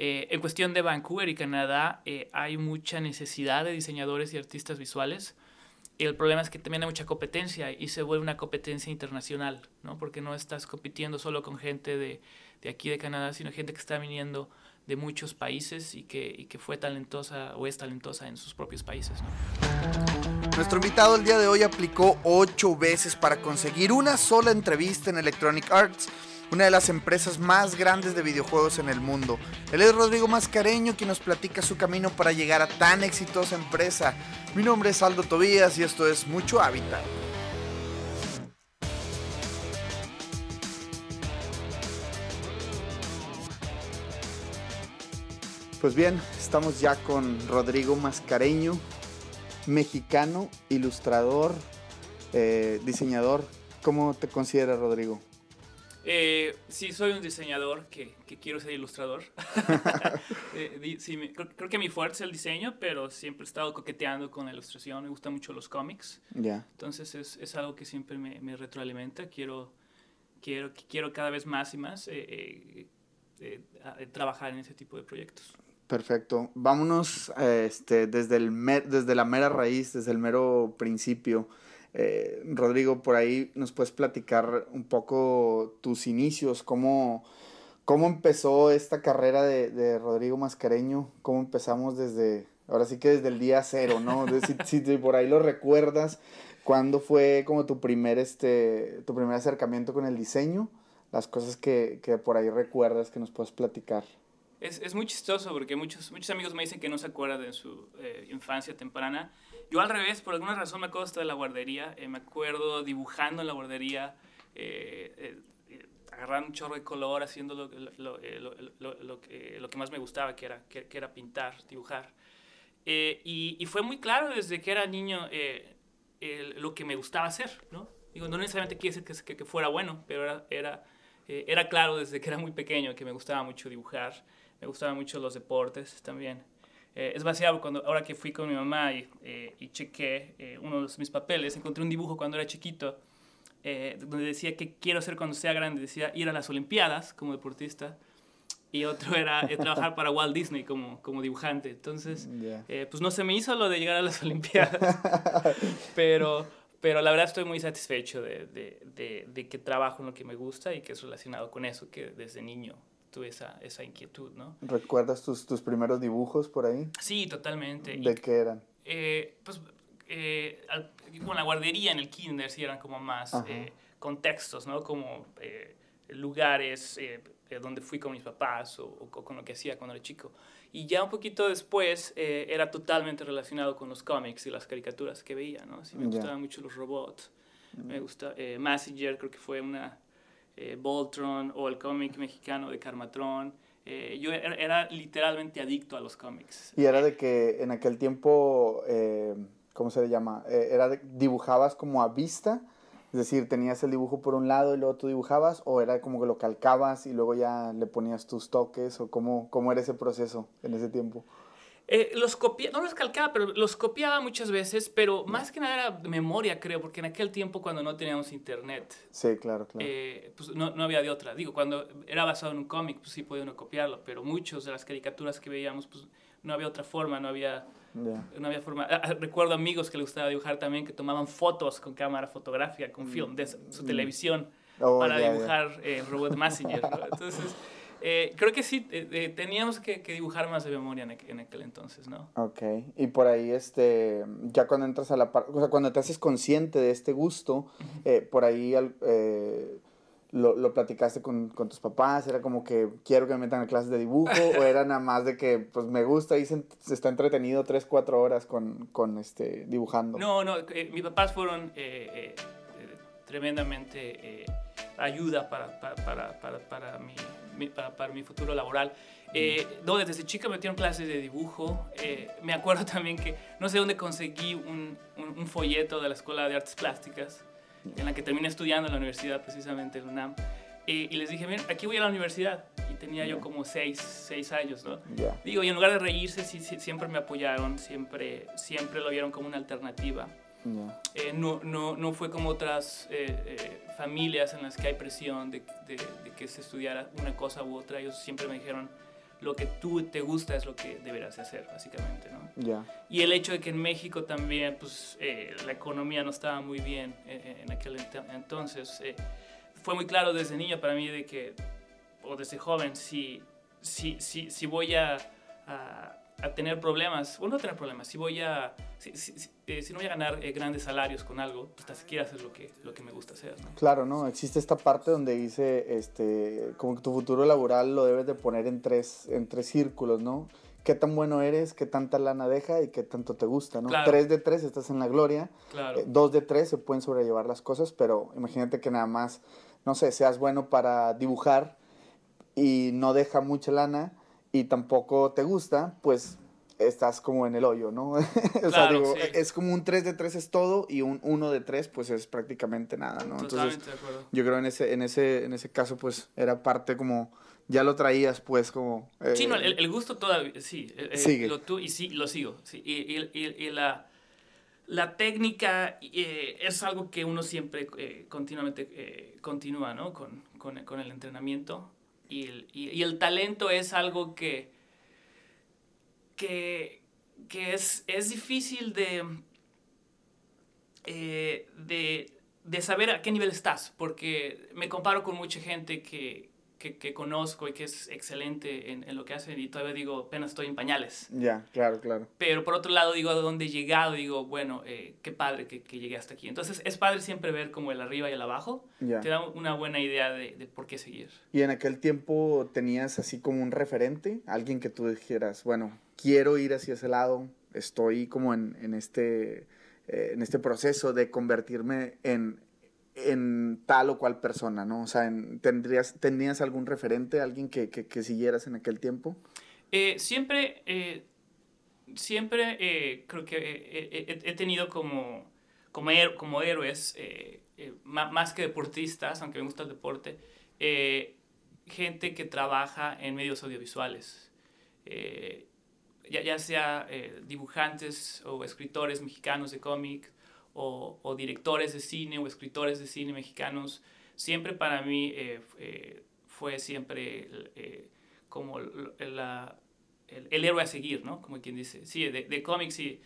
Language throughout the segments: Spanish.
Eh, en cuestión de Vancouver y Canadá, eh, hay mucha necesidad de diseñadores y artistas visuales. El problema es que también hay mucha competencia y se vuelve una competencia internacional, ¿no? Porque no estás compitiendo solo con gente de, de aquí de Canadá, sino gente que está viniendo de muchos países y que, y que fue talentosa o es talentosa en sus propios países. ¿no? Nuestro invitado el día de hoy aplicó ocho veces para conseguir una sola entrevista en Electronic Arts una de las empresas más grandes de videojuegos en el mundo. Él es Rodrigo Mascareño quien nos platica su camino para llegar a tan exitosa empresa. Mi nombre es Aldo Tobías y esto es Mucho Hábitat. Pues bien, estamos ya con Rodrigo Mascareño, mexicano, ilustrador, eh, diseñador. ¿Cómo te consideras, Rodrigo? Eh, sí, soy un diseñador que, que quiero ser ilustrador. eh, sí, me, creo, creo, que mi fuerte es el diseño, pero siempre he estado coqueteando con la ilustración. Me gustan mucho los cómics. Yeah. Entonces es, es, algo que siempre me, me, retroalimenta. Quiero, quiero, quiero cada vez más y más eh, eh, trabajar en ese tipo de proyectos. Perfecto. Vámonos este, desde, el mer, desde la mera raíz, desde el mero principio. Eh, Rodrigo, por ahí nos puedes platicar un poco tus inicios, cómo, cómo empezó esta carrera de, de, Rodrigo Mascareño, cómo empezamos desde, ahora sí que desde el día cero, ¿no? si, si, por ahí lo recuerdas, ¿cuándo fue como tu primer, este, tu primer acercamiento con el diseño? Las cosas que, que por ahí recuerdas que nos puedes platicar. Es, es, muy chistoso porque muchos, muchos amigos me dicen que no se acuerdan de su eh, infancia temprana. Yo al revés, por alguna razón me acuerdo hasta de la guardería. Eh, me acuerdo dibujando en la guardería, eh, agarrando un chorro de color, haciendo lo, lo, lo, lo que, más me gustaba, que era, que, era pintar, dibujar. Y, fue muy claro desde que era niño lo que me gustaba hacer, ¿no? Digo, no necesariamente quiere decir que, que fuera bueno, pero era, era, era claro desde que era muy pequeño que me gustaba mucho dibujar me gustaban mucho los deportes también. Eh, es vaciado cuando ahora que fui con mi mamá y, eh, y chequé eh, uno de mis papeles, encontré un dibujo cuando era chiquito donde decía que quiero ser cuando sea grande, decía ir a las Olimpiadas como deportista y otro era trabajar para Walt Disney como, como dibujante. Entonces, yeah. pues no se me hizo lo de llegar a las Olimpiadas, pero, pero la verdad estoy muy satisfecho de, de, de, de que trabajo en lo que me gusta y que es relacionado con eso que desde niño tuve esa, esa inquietud, ¿no? ¿Recuerdas tus, tus primeros dibujos por ahí? Sí, totalmente. ¿De y, qué eran? Eh, pues eh, al, con la guardería en el kinder sí eran como más eh, contextos, ¿no? Como eh, lugares eh, donde fui con mis papás o, o, con lo que hacía cuando era chico. Y ya un poquito después era totalmente relacionado con los cómics y las caricaturas que veía, ¿no? Sí, me yeah. gustaban mucho los robots. Mm. Me gusta, Massinger creo que fue una eh, Voltron o el cómic mexicano de Carmatron. Eh, yo era, era, literalmente adicto a los cómics. Y era de que en aquel tiempo, eh, ¿cómo se le llama? Eh, era de, dibujabas como a vista, es decir, tenías el dibujo por un lado y luego tú dibujabas, o era como que lo calcabas y luego ya le ponías tus toques, o cómo, cómo era ese proceso en ese tiempo. Eh, los copiaba, no los calcaba, pero los copiaba muchas veces, pero más que nada era memoria, creo, porque en aquel tiempo cuando no teníamos internet, sí, claro, claro. Eh, pues no, no, había de otra. Digo, cuando era basado en un cómic, pues sí podía uno copiarlo, pero muchos de las caricaturas que veíamos, pues no había otra forma, no había, yeah. no había forma. Ah, recuerdo amigos que les gustaba dibujar también, que tomaban fotos con cámara fotográfica, con film, de su, televisión, oh, para yeah, dibujar yeah. Eh, Robot Messenger. ¿no? Entonces... Eh, creo que sí, eh, eh, teníamos que, que, dibujar más de memoria en, en, aquel entonces, ¿no? Ok, y por ahí, este, ya cuando entras a la parte, o sea, cuando te haces consciente de este gusto, por ahí lo, lo, platicaste con, con, tus papás, era como que quiero que me metan a clases de dibujo, o era nada más de que, pues, me gusta y se, se está entretenido 3, 4 horas con, con este, dibujando. No, no, mis papás fueron tremendamente ayuda para, para, para, para, para mi mi, para, para, mi futuro laboral. Eh, no, desde chica me metieron clases de dibujo. Eh, me acuerdo también que no sé dónde conseguí un, un, un, folleto de la Escuela de Artes Plásticas, en la que terminé estudiando en la universidad, precisamente en UNAM. Eh, y les dije, miren, aquí voy a la universidad. Y tenía yo como seis, seis años, ¿no? Yeah. Digo, y en lugar de reírse, sí, sí, siempre me apoyaron, siempre, siempre lo vieron como una alternativa. Yeah. Eh, no, no, no fue como otras eh, eh, familias en las que hay presión de, de, de, que se estudiara una cosa u otra. Ellos siempre me dijeron, lo que tú te gusta es lo que deberás hacer, básicamente, ¿no? Ya. Y el hecho de que en México también, pues, eh, la economía no estaba muy bien eh, en aquel entonces, eh, fue muy claro desde niño para mí de que, o desde joven, si, si, si, si voy a, a, a tener problemas, o no tener problemas, si voy a si, si, eh, si, no voy a ganar eh, grandes salarios con algo, pues hasta siquiera hacer lo que, lo que me gusta hacer. ¿no? Claro, ¿no? Existe esta parte donde dice, este, como que tu futuro laboral lo debes de poner en tres, en tres círculos, ¿no? Qué tan bueno eres, qué tanta lana deja y qué tanto te gusta, ¿no? Claro. Tres de tres estás en la gloria, Claro. eh, dos de tres se pueden sobrellevar las cosas, pero imagínate que nada más, no sé, seas bueno para dibujar y no deja mucha lana y tampoco te gusta, pues estás como en el hoyo, ¿no? o sea, Claro, digo, sí. es como un 3 de 3 es todo y un 1 de 3 pues es prácticamente nada, ¿no? Entonces, Totalmente de acuerdo. yo creo en ese, en ese, en ese caso pues era parte como, ya lo traías pues como... eh, Sí, no, el, el gusto todavía, sí. eh, eh, Sigue. Lo, tú, y sí, lo sigo. Sí, y, y- y- y la, la técnica eh, es algo que uno siempre eh, continuamente eh, continúa, ¿no? Con, con, con el entrenamiento. Y el, y, el talento es algo que, que, que es, es difícil de, eh, de, de saber a qué nivel estás, porque me comparo con mucha gente que, que, que conozco y que es excelente en, en lo que hacen y todavía digo, apenas estoy en pañales. Ya, claro, claro. Pero por otro lado digo, a dónde he llegado, digo, bueno, eh, qué padre que, que llegué hasta aquí. Entonces es padre siempre ver como el arriba y el abajo. Ya. Te da una buena idea de, de por qué seguir. Y en aquel tiempo tenías así como un referente, alguien que tú dijeras, bueno, quiero ir hacia ese lado, estoy como en, en este, eh, en este proceso de convertirme en, en tal o cual persona, ¿no? O sea, en- ¿tendrías, ¿tenías algún referente, alguien que, que, siguieras en aquel tiempo? Eh, siempre, eh, siempre eh, creo que he, tenido como, como, como héroes, más que deportistas, aunque me gusta el deporte, gente que trabaja en medios audiovisuales. Ya, ya sea dibujantes o escritores mexicanos de cómic o, o directores de cine o escritores de cine mexicanos, siempre para mí eh, eh, fue siempre eh, como la, el, el héroe a seguir, ¿no? Como quien dice. Sí, de, de cómics, sí.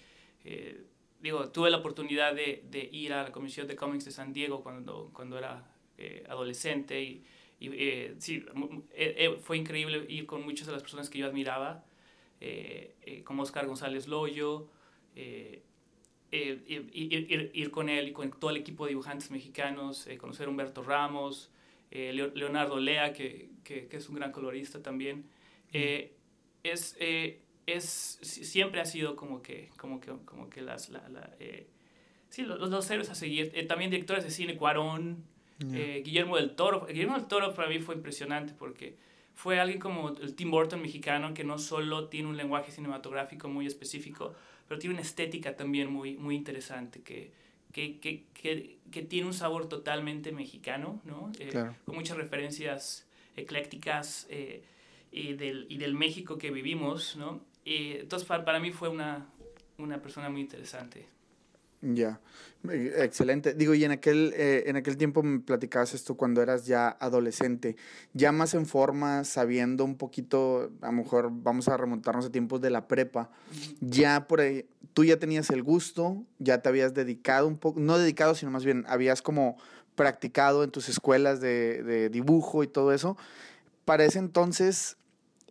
eh, digo, tuve la oportunidad de, de ir a la Comisión de Cómics de San Diego cuando, cuando era eh, adolescente y, y, eh, sí, fue increíble ir con muchas de las personas que yo admiraba, como Oscar González Loyo, eh, eh, ir, ir- ir- con él y con todo el equipo de dibujantes mexicanos, eh, conocer a Humberto Ramos, eh, Leo- Leonardo Lea, que, que- que es un gran colorista también. Eh, es, eh, es, si- siempre ha sido como que, como que, como que las, la, la, eh, sí, los, los héroes a seguir. También directores de cine, Cuarón, eh, Guillermo del Toro. Guillermo del Toro para mí fue impresionante porque fue alguien como el Tim Burton mexicano que no solo tiene un lenguaje cinematográfico muy específico, pero tiene una estética también muy, muy interesante que, que, que, que, que tiene un sabor totalmente mexicano, ¿no? Eh, Claro. Con muchas referencias eclécticas eh, y, del, y del México que vivimos, ¿no? Y entonces para, para mí fue una, una persona muy interesante. Ya, excelente. Digo, y en aquel, eh, en aquel tiempo me platicabas esto cuando eras ya adolescente, ya más en forma, sabiendo un poquito, a lo mejor vamos a remontarnos a tiempos de la prepa, ya por ahí, tú ya tenías el gusto, ya te habías dedicado un poco, no dedicado, sino más bien habías como practicado en tus escuelas de, de dibujo y todo eso. Para ese entonces,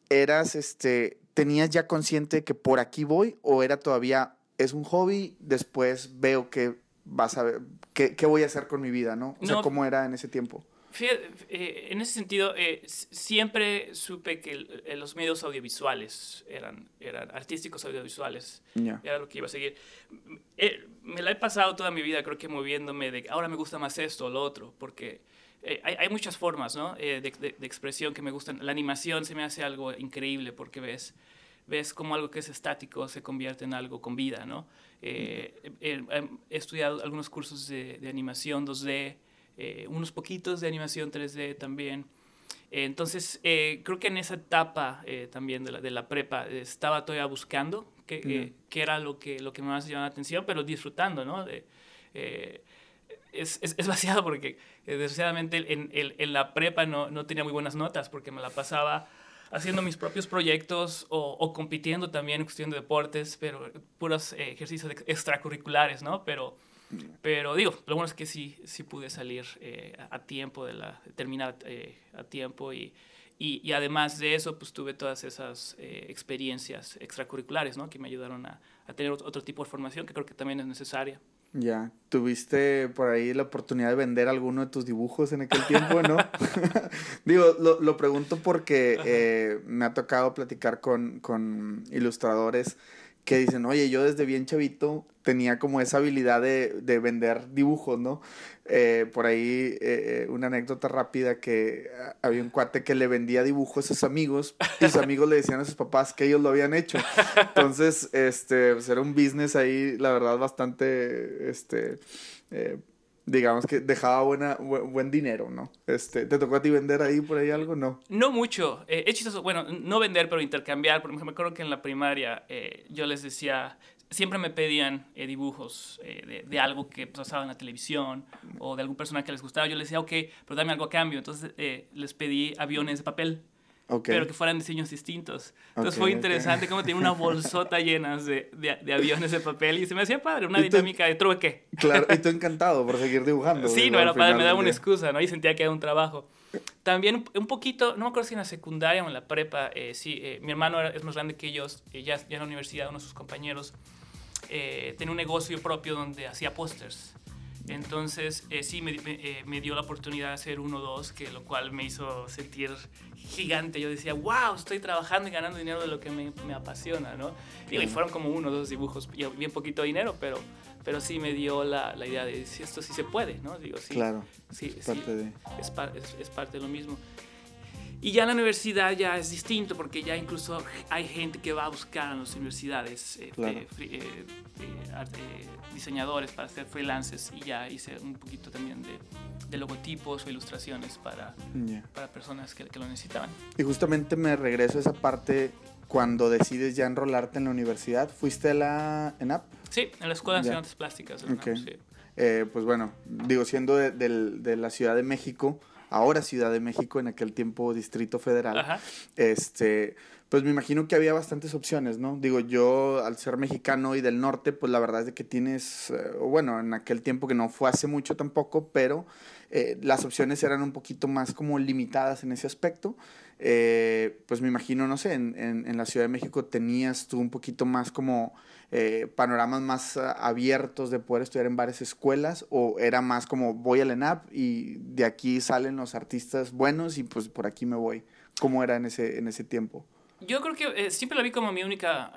eras, este, tenías ya consciente que por aquí voy o era todavía es un hobby, después veo que vas a ver qué, qué voy a hacer con mi vida, ¿no? O sea, No. cómo era en ese tiempo. Fíjate, eh, en ese sentido, eh, siempre supe que el- eh, los medios audiovisuales eran, eran artísticos audiovisuales, Ya. era lo que iba a seguir. Eh, me la he pasado toda mi vida, creo que moviéndome de ahora me gusta más esto o lo otro, porque eh, hay, hay muchas formas ¿no? Eh, de, de- de expresión que me gustan. La animación se me hace algo increíble porque ves, ves cómo algo que es estático se convierte en algo con vida. ¿no? Eh, eh, eh, he estudiado algunos cursos de, de animación 2D, eh, unos poquitos de animación 3D también. Entonces, eh, creo que en esa etapa también de la, de la prepa estaba todavía buscando qué, qué era lo que, lo que más llamaba la atención, pero disfrutando, ¿no? De, es, es, es vaciado porque, desgraciadamente, en, en, en la prepa no, no tenía muy buenas notas porque me la pasaba haciendo mis propios proyectos o, o, compitiendo también en cuestión de deportes, pero puros eh, ejercicios extracurriculares, ¿no? Pero, pero digo, lo bueno es que sí, sí pude salir eh, a tiempo, de la, terminar eh, a tiempo y, y, y, además de eso, pues tuve todas esas experiencias extracurriculares, ¿no? Que me ayudaron a, a tener otro tipo de formación que creo que también es necesaria. Ya, tuviste por ahí la oportunidad de vender alguno de tus dibujos en aquel tiempo, ¿no? Digo, lo, lo, pregunto porque eh, me ha tocado platicar con, con ilustradores que dicen, oye, yo desde bien chavito tenía como esa habilidad de, de vender dibujos, ¿no? Eh, por ahí eh, una anécdota rápida que había un cuate que le vendía dibujos a sus amigos y sus amigos le decían a sus papás que ellos lo habían hecho. Entonces, este, pues era un business ahí, la verdad, bastante, este, eh, digamos que dejaba buena, buen, dinero, ¿no? Este, ¿Te tocó a ti vender ahí por ahí algo? No. No mucho. Eh, he chistoso, bueno, no vender, pero intercambiar. Por ejemplo, me acuerdo que en la primaria eh, yo les decía, siempre me pedían eh, dibujos de, de, algo que pasaba en la televisión o de algún personaje que les gustaba. Yo les decía, ok, pero dame algo a cambio. Entonces les pedí aviones de papel pero que fueran diseños distintos. Entonces fue interesante como tenía una bolsota llena de, de, aviones de papel y se me hacía padre, una dinámica de trueque. Claro, y tú encantado por seguir dibujando. Sí, no era padre, me daba una excusa, ¿no? Y sentía que era un trabajo. También un poquito, no me acuerdo si en la secundaria o en la prepa, eh, sí, eh, mi hermano es más grande que ellos, eh, ya, ya en la universidad, uno de sus compañeros, tenía un negocio propio donde hacía pósters. Entonces, eh, sí, me, eh, me, dio la oportunidad de hacer uno o dos, que lo cual me hizo sentir gigante. Yo decía, wow, estoy trabajando y ganando dinero de lo que me, me apasiona, ¿no? Y, fueron como uno o dos dibujos, bien poquito dinero, pero, pero sí me dio la, la idea de si esto sí se puede, ¿no? Digo, sí, claro, sí, es, parte de... es, es, es parte de lo mismo. Y ya en la universidad ya es distinto porque ya incluso hay gente que va a buscar en las universidades eh, eh, eh, diseñadores para hacer freelances y ya hice un poquito también de, de logotipos o ilustraciones para, para personas que, que, lo necesitaban. Y justamente me regreso a esa parte cuando decides ya enrolarte en la universidad. ¿Fuiste a la ENAP? Sí, en la Escuela de Artes Plásticas. Okay. sí. pues bueno, digo, siendo de, de, de la Ciudad de México, ahora Ciudad de México, en aquel tiempo Distrito Federal, este, pues me imagino que había bastantes opciones, ¿no? Digo, yo al ser mexicano y del norte, pues la verdad es de que tienes, eh, bueno, en aquel tiempo que no fue hace mucho tampoco, pero eh, las opciones eran un poquito más como limitadas en ese aspecto. Eh, pues me imagino, no sé, en, la Ciudad de México tenías tú un poquito más como eh, panoramas más ah, abiertos de poder estudiar en varias escuelas o era más como voy al ENAP y de aquí salen los artistas buenos y pues por aquí me voy? ¿Cómo era en ese, en ese tiempo? Yo creo que eh, siempre la vi como mi única,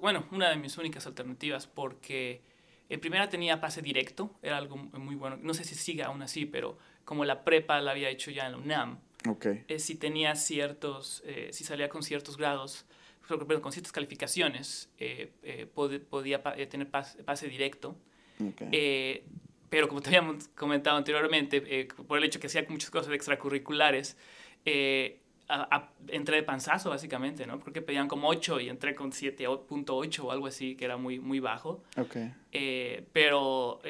bueno, una de mis únicas alternativas porque en primera tenía pase directo, era algo muy bueno, no sé si sigue aún así, pero como la prepa la había hecho ya en la UNAM, okay. si tenía ciertos, si salía con ciertos grados, con ciertas calificaciones eh, eh, podía eh, tener pase, directo. pero como te habíamos comentado anteriormente, por el hecho que hacía muchas cosas extracurriculares, entré de panzazo básicamente, ¿no? Porque pedían como 8 y entré con 7.8 o algo así, que era muy, muy bajo. Okay. pero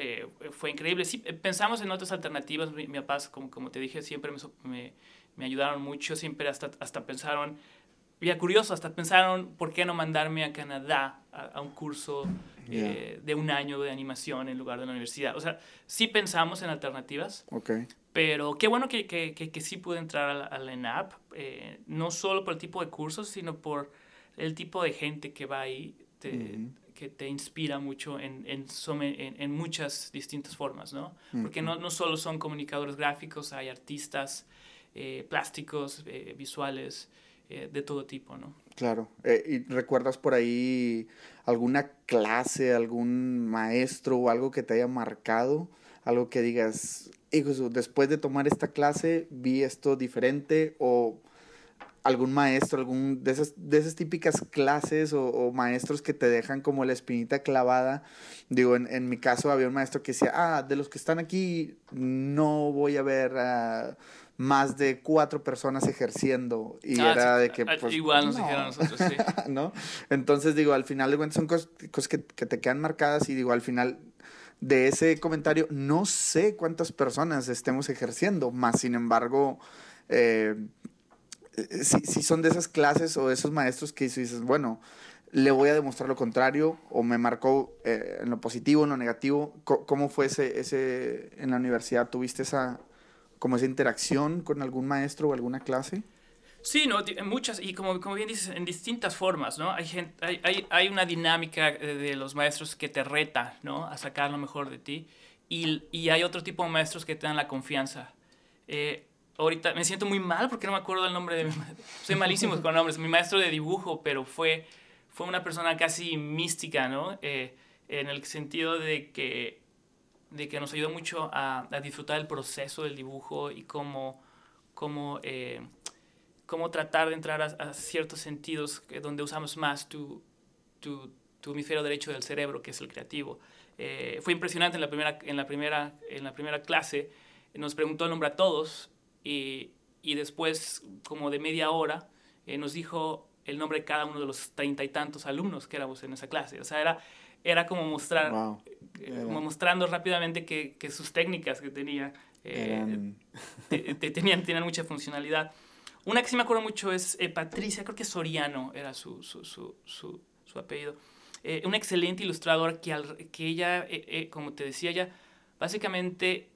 fue increíble. Sí, pensamos en otras alternativas. Mi, mi papá, como, como te dije, siempre me, me, me ayudaron mucho, siempre hasta, hasta pensaron ya curioso, hasta pensaron por qué no mandarme a Canadá a, un curso eh, de un año de animación en lugar de la universidad. O sea, sí pensamos en alternativas, okay. pero qué bueno que, que, que, sí pude entrar a la, ENAP, eh, no solo por el tipo de cursos, sino por el tipo de gente que va ahí, te, que te inspira mucho en, en, en, en, muchas distintas formas, ¿no? Porque no, no solo son comunicadores gráficos, hay artistas eh, plásticos, visuales, eh, de todo tipo, ¿no? Claro. Eh, ¿Y recuerdas por ahí alguna clase, algún maestro o algo que te haya marcado? Algo que digas, hijo, después de tomar esta clase vi esto diferente o algún maestro, algún de esas, típicas clases o, o, maestros que te dejan como la espinita clavada. Digo, en, en, mi caso había un maestro que decía, ah, de los que están aquí no voy a ver a más de cuatro personas ejerciendo y ah, era de que... Ah, pues, igual nos dijeron nosotros, sí. ¿no? Entonces digo, al final de cuentas son cosas, cosas que, que, te quedan marcadas y digo, al final de ese comentario no sé cuántas personas estemos ejerciendo, más sin embargo... Eh, si, si son de esas clases o de esos maestros que dices, bueno, le voy a demostrar lo contrario o me marcó eh, en lo positivo, en lo negativo. ¿Cómo fue ese, ese en la universidad? ¿Tuviste esa, como esa interacción con algún maestro o alguna clase? Sí, no, muchas, y como, como bien dices, en distintas formas, ¿no? Hay, gente, hay, hay, hay, una dinámica eh, de los maestros que te reta, ¿no? A sacar lo mejor de ti. Y, y hay otro tipo de maestros que te dan la confianza. Eh, ahorita me siento muy mal porque no me acuerdo el nombre de mi maestro. Soy malísimo con nombres. Mi maestro de dibujo, pero fue, fue una persona casi mística, ¿no? Eh, en el sentido de que, de que nos ayudó mucho a, a disfrutar el proceso del dibujo y cómo... cómo cómo tratar de entrar a, ciertos sentidos donde usamos más tu, tu, tu, hemisferio derecho del cerebro, que es el creativo. Eh, fue impresionante en la, primera, en, la primera, en la primera clase, nos preguntó el nombre a todos y, y después, como de media hora, eh, nos dijo el nombre de cada uno de los treinta y tantos alumnos que éramos en esa clase. O sea, era, era como mostrar, eh, como mostrando rápidamente que, que, sus técnicas que tenía tenían, tenían mucha funcionalidad. Una que sí me acuerdo mucho es eh, Patricia, creo que Soriano era su, su, su, su apellido. Eh, una excelente ilustradora que, al, que ella, eh, como te decía, ella básicamente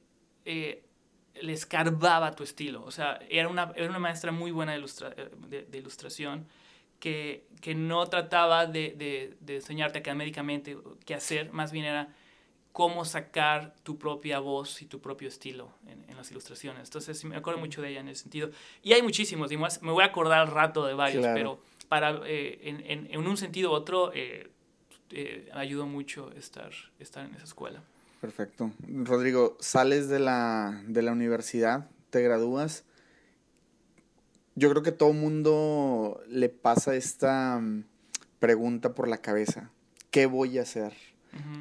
le escarbaba tu estilo. O sea, era una, era una maestra muy buena de, ilustra, de, de ilustración que, que, no trataba de, de, de enseñarte académicamente qué hacer, más bien era cómo sacar tu propia voz y tu propio estilo en, en las ilustraciones. Entonces, me acuerdo mucho de ella en ese sentido. Y hay muchísimos, y más, me voy a acordar al rato de varios, pero para, eh, en, en, un sentido u otro, eh, eh, ayudó mucho estar, estar en esa escuela. Perfecto. Rodrigo, sales de la, de la universidad, te gradúas. Yo creo que todo mundo le pasa esta mm, pregunta por la cabeza. ¿Qué voy a hacer?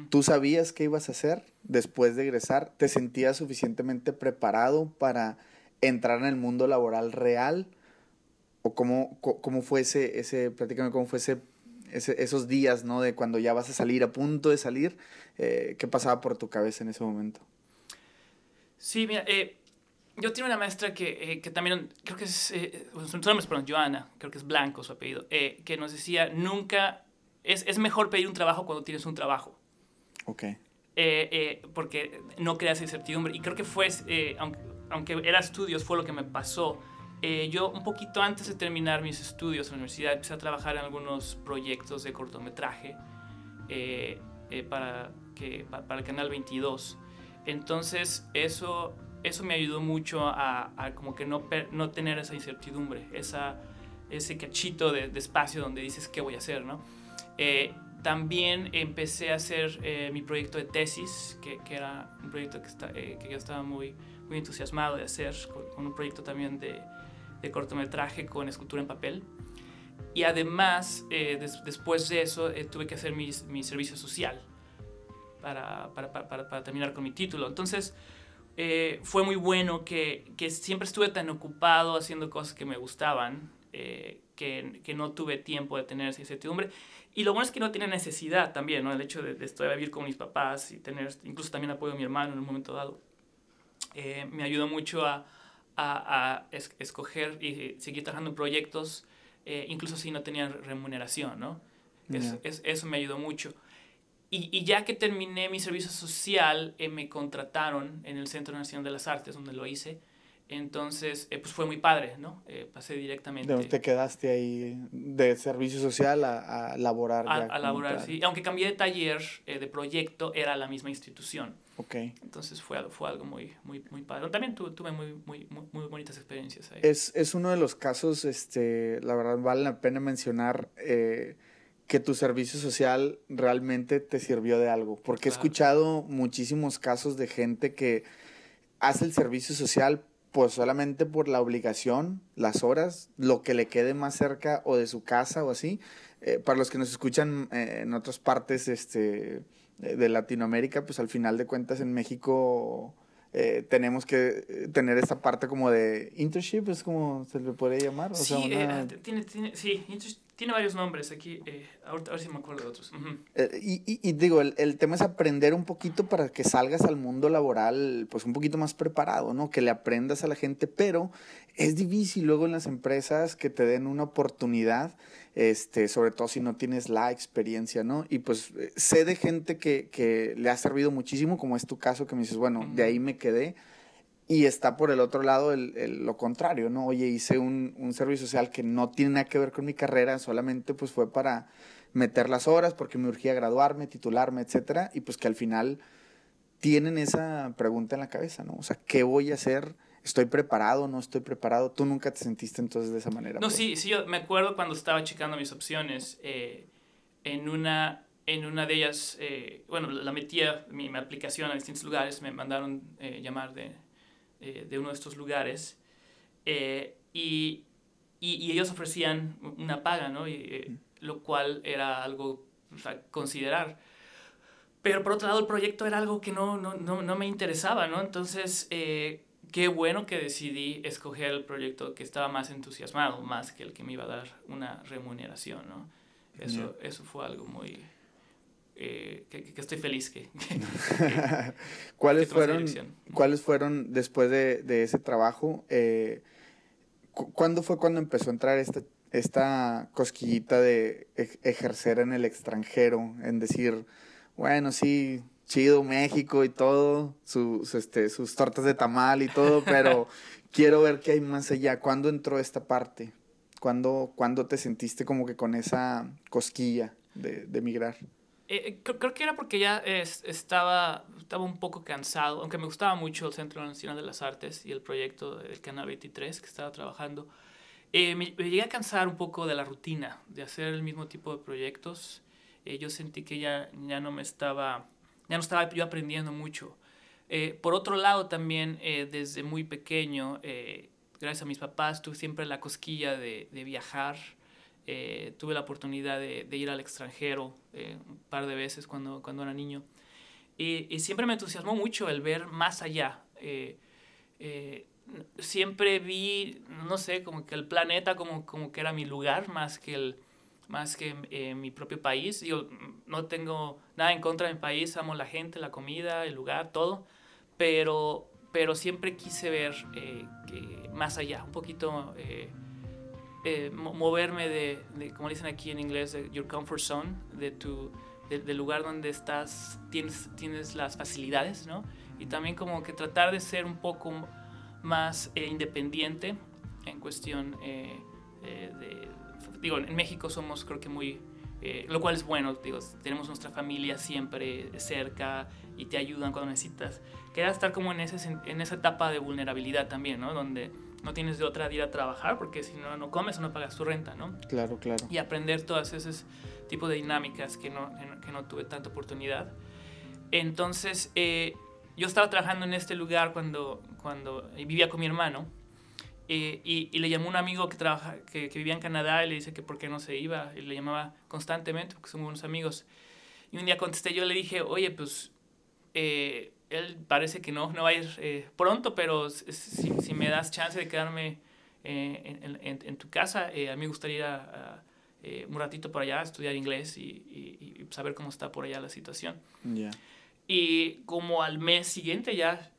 ¿Tú sabías qué ibas a hacer después de egresar? ¿Te sentías suficientemente preparado para entrar en el mundo laboral real? ¿O cómo, cómo fue ese, ese, prácticamente cómo fue ese, esos días, ¿no? De cuando ya vas a salir, a punto de salir, eh, ¿qué pasaba por tu cabeza en ese momento? Sí, mira, eh, yo tengo una maestra que, eh, que también, creo que es, su nombre es, perdón, Joana, creo que es Blanco su apellido, que nos decía, nunca, es, es mejor pedir un trabajo cuando tienes un trabajo. Ok. Eh, eh, porque no creas incertidumbre. Y creo que fue, eh, aunque, aunque, era estudios, fue lo que me pasó. yo un poquito antes de terminar mis estudios en la universidad empecé a trabajar en algunos proyectos de cortometraje para, que, para el Canal 22. Entonces eso, eso me ayudó mucho a, a como que no, no tener esa incertidumbre, esa, ese cachito de, de, espacio donde dices qué voy a hacer, ¿no? También empecé a hacer eh, mi proyecto de tesis, que, que, era un proyecto que, está, eh, que yo estaba muy, muy entusiasmado de hacer, con, un proyecto también de, de, cortometraje con escultura en papel. Y además, eh, después de eso, tuve que hacer mi, mi servicio social para, para, para, para, terminar con mi título. Entonces, fue muy bueno que, que, siempre estuve tan ocupado haciendo cosas que me gustaban, que, que no tuve tiempo de tener esa incertidumbre. Y lo bueno es que no tiene necesidad también, ¿no? El hecho de, de estar a vivir con mis papás y tener incluso también apoyo de mi hermano en un momento dado, eh, me ayudó mucho a, a, a escoger y seguir trabajando en proyectos, eh, incluso si no tenía remuneración, ¿no? Es, es, eso me ayudó mucho. Y, y, ya que terminé mi servicio social, eh, me contrataron en el Centro Nacional de las Artes, donde lo hice, entonces, eh, pues fue muy padre, ¿no? Eh, pasé directamente. ¿De te quedaste ahí de servicio social a, a laborar? A, a laborar, sí. Aunque cambié de taller, eh, de proyecto, era la misma institución. Ok. Entonces fue, fue algo muy, muy, muy padre. También tuve, tuve muy, muy, muy, muy, bonitas experiencias ahí. Es, es uno de los casos, este, la verdad, vale la pena mencionar que tu servicio social realmente te sirvió de algo. Porque claro. he escuchado muchísimos casos de gente que hace el servicio social pues solamente por la obligación, las horas, lo que le quede más cerca o de su casa o así. Eh, para los que nos escuchan eh, en otras partes este, de Latinoamérica, pues al final de cuentas en México eh, tenemos que tener esta parte como de internship, es como se le puede llamar. O sí, sea, una... tiene, tiene, sí, tiene varios nombres aquí, eh, ahorita a ver si me acuerdo de otros. Eh, y, digo, el, el, tema es aprender un poquito para que salgas al mundo laboral pues un poquito más preparado, ¿no? Que le aprendas a la gente, pero es difícil luego en las empresas que te den una oportunidad, este, sobre todo si no tienes la experiencia, ¿no? Y pues eh, sé de gente que, que le ha servido muchísimo, como es tu caso, que me dices, bueno, de ahí me quedé y está por el otro lado el, lo contrario, ¿no? Oye, hice un, un, servicio social que no tiene nada que ver con mi carrera, solamente pues fue para meter las horas porque me urgía graduarme, titularme, etcétera, y pues que al final tienen esa pregunta en la cabeza, ¿no? O sea, ¿qué voy a hacer? ¿Estoy preparado? ¿No estoy preparado? ¿Tú nunca te sentiste entonces de esa manera? No, sí, sí, yo me acuerdo cuando estaba checando mis opciones, eh, en una en una de ellas, eh, bueno, la metía mi, mi, aplicación a distintos lugares, me mandaron eh, llamar de, eh, de uno de estos lugares eh, y, y, ellos ofrecían una paga, ¿no? Y, eh, lo cual era algo a considerar. Pero por otro lado, el proyecto era algo que no, no, no, no me interesaba, ¿no? Entonces, qué bueno que decidí escoger el proyecto que estaba más entusiasmado, más que el que me iba a dar una remuneración, ¿no? Eso, eso fue algo muy, eh, que, estoy feliz que... ¿Cuáles, fueron, ¿Cuáles fueron, después de, de ese trabajo, eh, cuándo fue cuando empezó a entrar esta, esta cosquillita de ejercer en el extranjero, en decir, bueno, sí, chido México y todo, sus, este, sus tortas de tamal y todo, pero quiero ver qué hay más allá. ¿Cuándo entró esta parte? ¿Cuándo, ¿Cuándo te sentiste como que con esa cosquilla de, de migrar? Eh, creo, que era porque ya estaba, estaba un poco cansado, aunque me gustaba mucho el Centro Nacional de las Artes y el proyecto del Canal 23 que estaba trabajando. Eh, me, llegué a cansar un poco de la rutina, de hacer el mismo tipo de proyectos. Eh, yo sentí que ya, ya no me estaba, ya no estaba yo aprendiendo mucho. por otro lado, también desde muy pequeño, gracias a mis papás, tuve siempre la cosquilla de, de viajar eh, tuve la oportunidad de, ir al extranjero eh, un par de veces cuando, cuando era niño. Y, siempre me entusiasmó mucho el ver más allá. Eh, siempre vi, no sé, como que el planeta como, como que era mi lugar más que, el, más que mi propio país. Yo no tengo nada en contra de mi país, amo la gente, la comida, el lugar, todo. Pero, pero siempre quise ver que más allá, un poquito eh, moverme de, de, como dicen aquí en inglés, de your comfort zone, de tu, del lugar donde estás, tienes, tienes las facilidades, ¿no? Y también como que tratar de ser un poco más eh, independiente en cuestión eh, de, digo, en México somos creo que muy, lo cual es bueno, digo, tenemos nuestra familia siempre cerca y te ayudan cuando necesitas. Queda estar como en, ese, en esa etapa de vulnerabilidad también, ¿no? Donde no tienes de otra de ir a trabajar porque si no, no comes o no pagas tu renta, ¿no? Claro, claro. Y aprender todas esos tipos de dinámicas que no, que no tuve tanta oportunidad. Entonces, eh, yo estaba trabajando en este lugar cuando, cuando vivía con mi hermano eh, y, y, le llamó un amigo que, trabaja, que, que, vivía en Canadá y le dice que por qué no se iba. Y le llamaba constantemente porque somos buenos amigos. Y un día contesté, yo le dije, oye, pues... Eh, él parece que no, no va a ir eh, pronto, pero si, si, me das chance de quedarme eh, en, en, tu casa, eh, a mí me gustaría ir a, un ratito por allá a estudiar inglés y, y, saber cómo está por allá la situación. Y como al mes siguiente ya,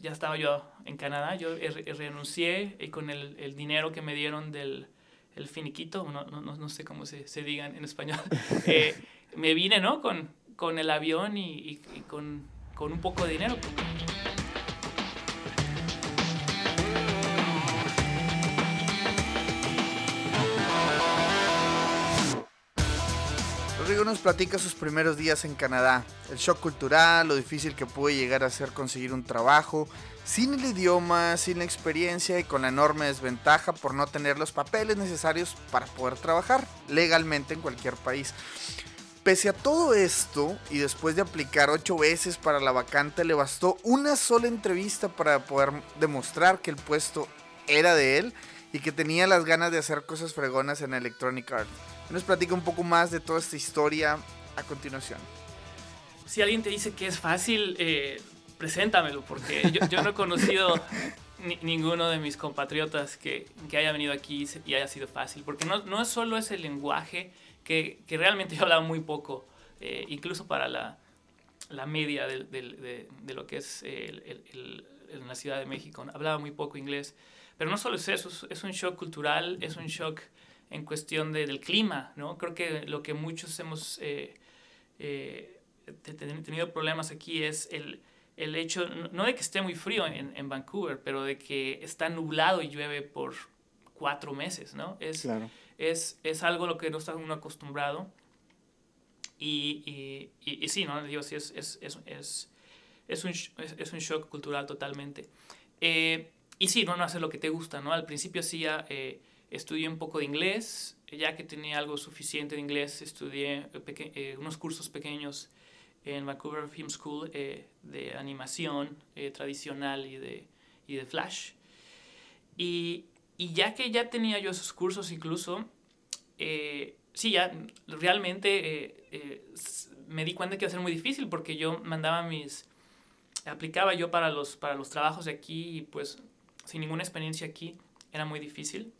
ya estaba yo en Canadá, yo renuncié y con el, el, dinero que me dieron del el finiquito, no, no, no sé cómo se, se diga en español, me vine ¿no? con, con el avión y, y con con un poco de dinero. Rodrigo nos platica sus primeros días en Canadá, el shock cultural, lo difícil que puede llegar a ser conseguir un trabajo, sin el idioma, sin la experiencia y con la enorme desventaja por no tener los papeles necesarios para poder trabajar legalmente en cualquier país. Pese a todo esto, y después de aplicar ocho veces para la vacante, le bastó una sola entrevista para poder demostrar que el puesto era de él y que tenía las ganas de hacer cosas fregonas en Electronic Arts. Nos platica un poco más de toda esta historia a continuación. Si alguien te dice que es fácil, eh, preséntamelo, porque yo, no he conocido ninguno de mis compatriotas que, que, haya venido aquí y haya sido fácil, porque no, no solo es el lenguaje, que, realmente yo hablaba muy poco, eh, incluso para la, la media de, de, lo que es la Ciudad de México, hablaba muy poco inglés, pero no solo es eso, es, un shock cultural, es un shock en cuestión del clima, ¿no? Creo que lo que muchos hemos eh, eh, tenido problemas aquí es el el hecho, no de que esté muy frío en, Vancouver, pero de que está nublado y llueve por cuatro meses, ¿no? Es, es, es algo a lo que no está uno acostumbrado. Y, y, y, sí, ¿no? Digo, sí, es, es, es, es, un, es, un shock cultural totalmente. Eh, y sí, no, no hacer lo que te gusta, ¿no? Al principio ya eh, estudié un poco de inglés, ya que tenía algo suficiente de inglés, estudié eh, unos cursos pequeños en Vancouver Film School eh, de animación eh, tradicional y de, y de flash. Y, y, ya que ya tenía yo esos cursos incluso, eh, sí, ya realmente me di cuenta que iba a ser muy difícil porque yo mandaba mis... Aplicaba yo para los, para los trabajos de aquí y pues sin ninguna experiencia aquí era muy difícil.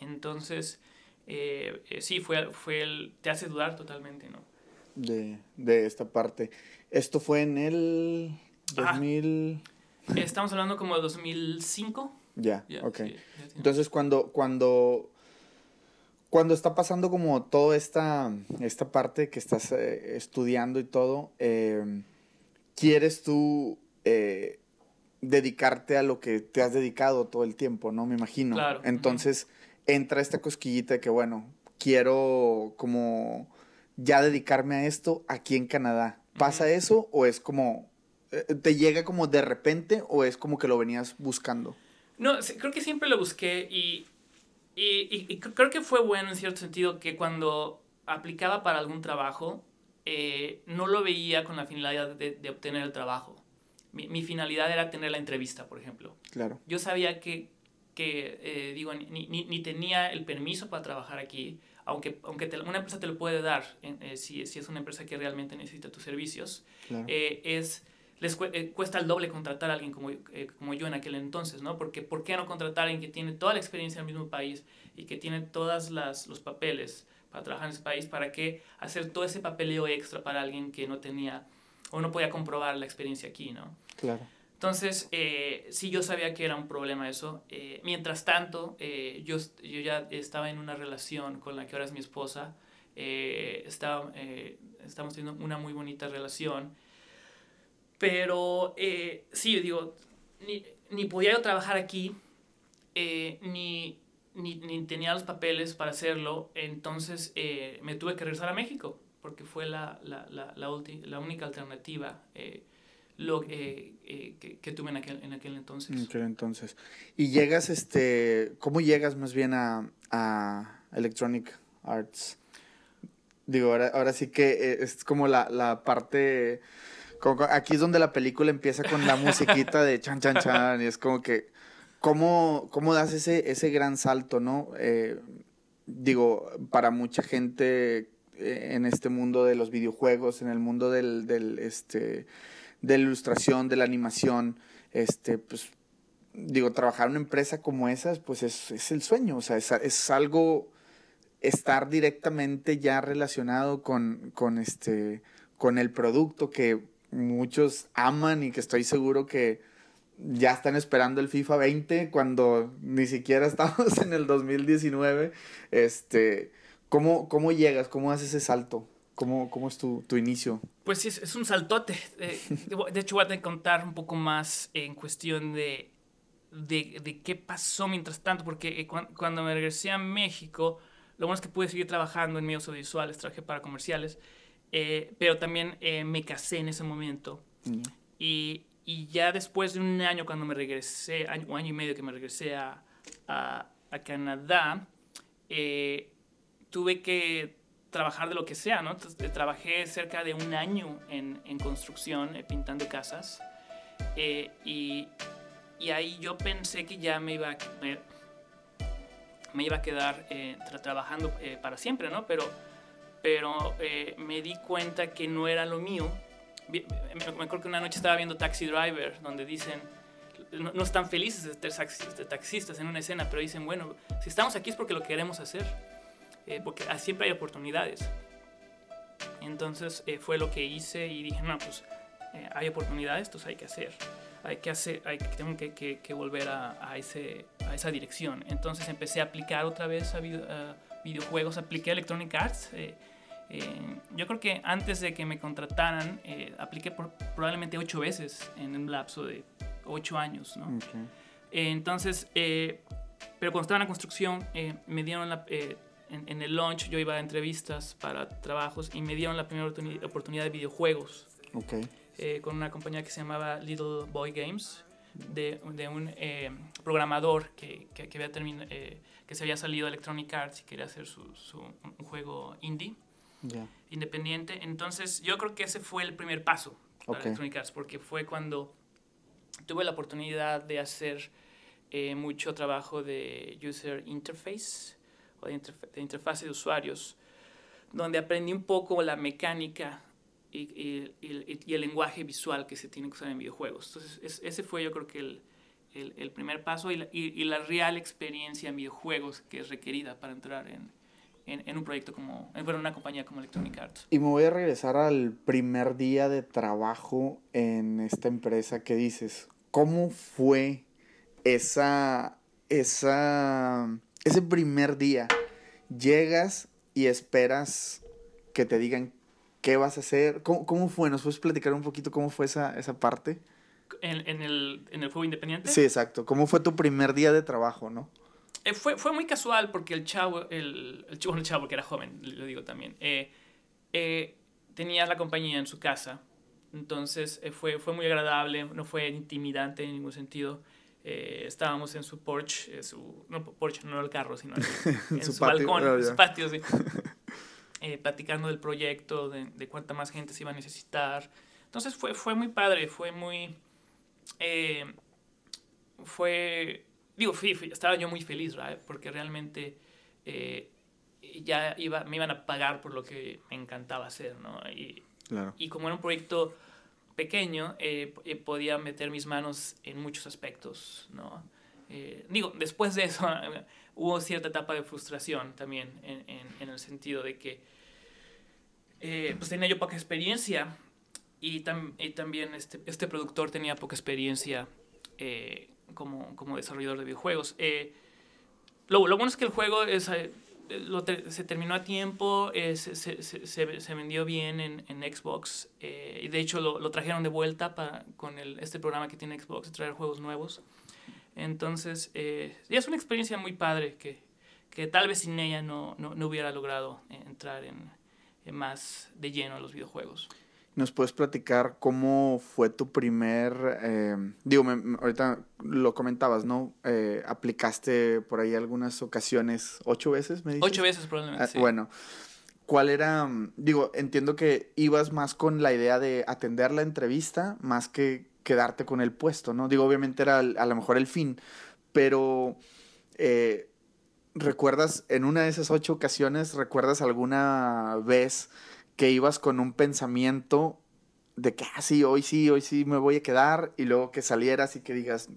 Entonces, sí, fue, fue el... te hace dudar totalmente, ¿no? de, de esta parte. Esto fue en el 2000... estamos hablando como de 2005. Ya, ok. Entonces, cuando, cuando, cuando está pasando como toda esta, esta parte que estás eh, estudiando y todo, eh, ¿quieres tú eh, dedicarte a lo que te has dedicado todo el tiempo, no? Me imagino. Claro. Entonces, entra esta cosquillita de que, bueno, quiero como ya dedicarme a esto aquí en Canadá. ¿Pasa eso o es como, eh, te llega como de repente o es como que lo venías buscando? No, creo que siempre lo busqué y, y, y, creo que fue bueno en cierto sentido que cuando aplicaba para algún trabajo, eh, no lo veía con la finalidad de, de obtener el trabajo. Mi, mi, finalidad era tener la entrevista, por ejemplo. Claro. Yo sabía que, que eh, digo, ni, ni, ni, tenía el permiso para trabajar aquí, aunque, aunque una empresa te lo puede dar, eh, si, si, es una empresa que realmente necesita tus servicios, eh, es, les eh, cuesta el doble contratar a alguien como, como yo en aquel entonces, ¿no? Porque ¿por qué no contratar a alguien que tiene toda la experiencia en el mismo país y que tiene todos los papeles para trabajar en ese país? ¿Para qué hacer todo ese papeleo extra para alguien que no tenía o no podía comprobar la experiencia aquí, ¿no? Claro. Entonces, eh, sí, yo sabía que era un problema eso. Eh, mientras tanto, eh, yo, yo ya estaba en una relación con la que ahora es mi esposa. Eh, estaba, estamos teniendo una muy bonita relación. Pero sí, digo, ni, ni, podía yo trabajar aquí, ni, ni, ni, tenía los papeles para hacerlo. Entonces, me tuve que regresar a México, porque fue la, la, la, la, la única alternativa lo eh, eh, que, que, tuve en aquel, en aquel entonces. En aquel entonces. Y llegas, este, ¿cómo llegas más bien a, a Electronic Arts? Digo, ahora, ahora sí que eh, es como la, la parte, aquí es donde la película empieza con la musiquita de chan, chan, chan, y es como que, ¿cómo, cómo das ese, ese gran salto, no? Eh, digo, para mucha gente en este mundo de los videojuegos, en el mundo del, del este, de la ilustración, de la animación, este, pues, digo, trabajar en una empresa como esas, pues es, es el sueño, o sea, es, es, algo, estar directamente ya relacionado con, con, este, con el producto que muchos aman y que estoy seguro que ya están esperando el FIFA 20 cuando ni siquiera estamos en el 2019. Este, ¿cómo, ¿Cómo llegas? ¿Cómo haces ese salto? ¿Cómo, cómo es tu, tu, inicio? Pues sí, es, un saltote. Eh, de hecho, voy a contar un poco más en cuestión de, de, de qué pasó mientras tanto, porque eh, cuando me regresé a México, lo bueno es que pude seguir trabajando en medios audiovisuales, trabajé para comerciales, eh, pero también eh, me casé en ese momento. Mm. Y, y, ya después de un año, cuando me regresé, año, un año y medio que me regresé a, a, a Canadá, tuve que trabajar de lo que sea, ¿no? Entonces, trabajé cerca de un año en, en construcción, eh, pintando casas, eh, y, y, ahí yo pensé que ya me iba a, me, me iba a quedar eh, tra trabajando eh, para siempre, ¿no? Pero, pero eh, me di cuenta que no era lo mío. Me, acuerdo que una noche estaba viendo Taxi Driver, donde dicen, no, no están felices de ser taxistas en una escena, pero dicen, bueno, si estamos aquí es porque lo queremos hacer, eh, porque siempre hay oportunidades. Entonces eh, fue lo que hice y dije, no, pues eh, hay oportunidades, entonces hay que hacer. Hay que hacer, hay, tengo que, que, que volver a, a, ese, a esa dirección. Entonces empecé a aplicar otra vez a, a videojuegos, apliqué Electronic Arts. yo creo que antes de que me contrataran, apliqué por, probablemente ocho veces en un lapso de ocho años, ¿no? entonces, pero cuando estaba en la construcción, me dieron la en, el launch yo iba a entrevistas para trabajos y me dieron la primera oportunidad de videojuegos. Okay. Eh, con una compañía que se llamaba Little Boy Games, de, de un eh, programador que, que, había eh, que se había salido de Electronic Arts y quería hacer su, su un juego indie, independiente. Entonces yo creo que ese fue el primer paso para Electronic Arts, porque fue cuando tuve la oportunidad de hacer mucho trabajo de user interface o de, interfaz de usuarios, donde aprendí un poco la mecánica y, y, el lenguaje visual que se tiene que usar en videojuegos. Entonces, ese fue yo creo que el, el, primer paso y la, y la, real experiencia en videojuegos que es requerida para entrar en, en, un proyecto como, en una compañía como Electronic Arts. Y me voy a regresar al primer día de trabajo en esta empresa que dices, ¿cómo fue esa, esa ese primer día llegas y esperas que te digan qué vas a hacer. ¿Cómo, cómo fue? ¿Nos puedes platicar un poquito cómo fue esa, esa parte? ¿En, en, el, ¿En el juego independiente? Sí, exacto. ¿Cómo fue tu primer día de trabajo, no? Eh, fue, fue muy casual porque el chavo, el, el, chavo, el chavo que era joven, lo digo también, eh, eh, tenía la compañía en su casa. Entonces fue, fue muy agradable, no fue intimidante en ningún sentido. Eh, estábamos en su porch, eh, su, no porch, no el carro, sino en su, balcón, en su patio, sí, eh, platicando del proyecto, de, de, cuánta más gente se iba a necesitar. Entonces fue, fue muy padre, fue muy... fue... Digo, fui, estaba yo muy feliz, ¿verdad? Porque realmente ya iba, me iban a pagar por lo que me encantaba hacer, ¿no? Y, claro. y como era un proyecto pequeño, eh, eh, podía meter mis manos en muchos aspectos, ¿no? Eh, digo, después de eso hubo cierta etapa de frustración también, en, en, el sentido de que pues tenía yo poca experiencia y, y también este, este, productor tenía poca experiencia como, como, desarrollador de videojuegos. Lo, lo, bueno es que el juego es, se terminó a tiempo, eh, se, se, se, se, vendió bien en, en Xbox eh, y de hecho lo, lo, trajeron de vuelta para, con el, este programa que tiene Xbox, traer juegos nuevos. Entonces, eh, es una experiencia muy padre que, que tal vez sin ella no, no, no hubiera logrado entrar en, en más de lleno a los videojuegos. ¿Nos puedes platicar cómo fue tu primer, eh, digo, me, ahorita lo comentabas, ¿no? Eh, aplicaste por ahí algunas ocasiones, ocho veces, me dices. Ocho veces probablemente. Ah, sí. Bueno, ¿cuál era, digo, entiendo que ibas más con la idea de atender la entrevista más que quedarte con el puesto, ¿no? Digo, obviamente era a lo mejor el fin, pero... Eh, ¿Recuerdas en una de esas ocho ocasiones, recuerdas alguna vez que ibas con un pensamiento de que, ah, sí, hoy sí, hoy sí me voy a quedar, y luego que salieras y que digas,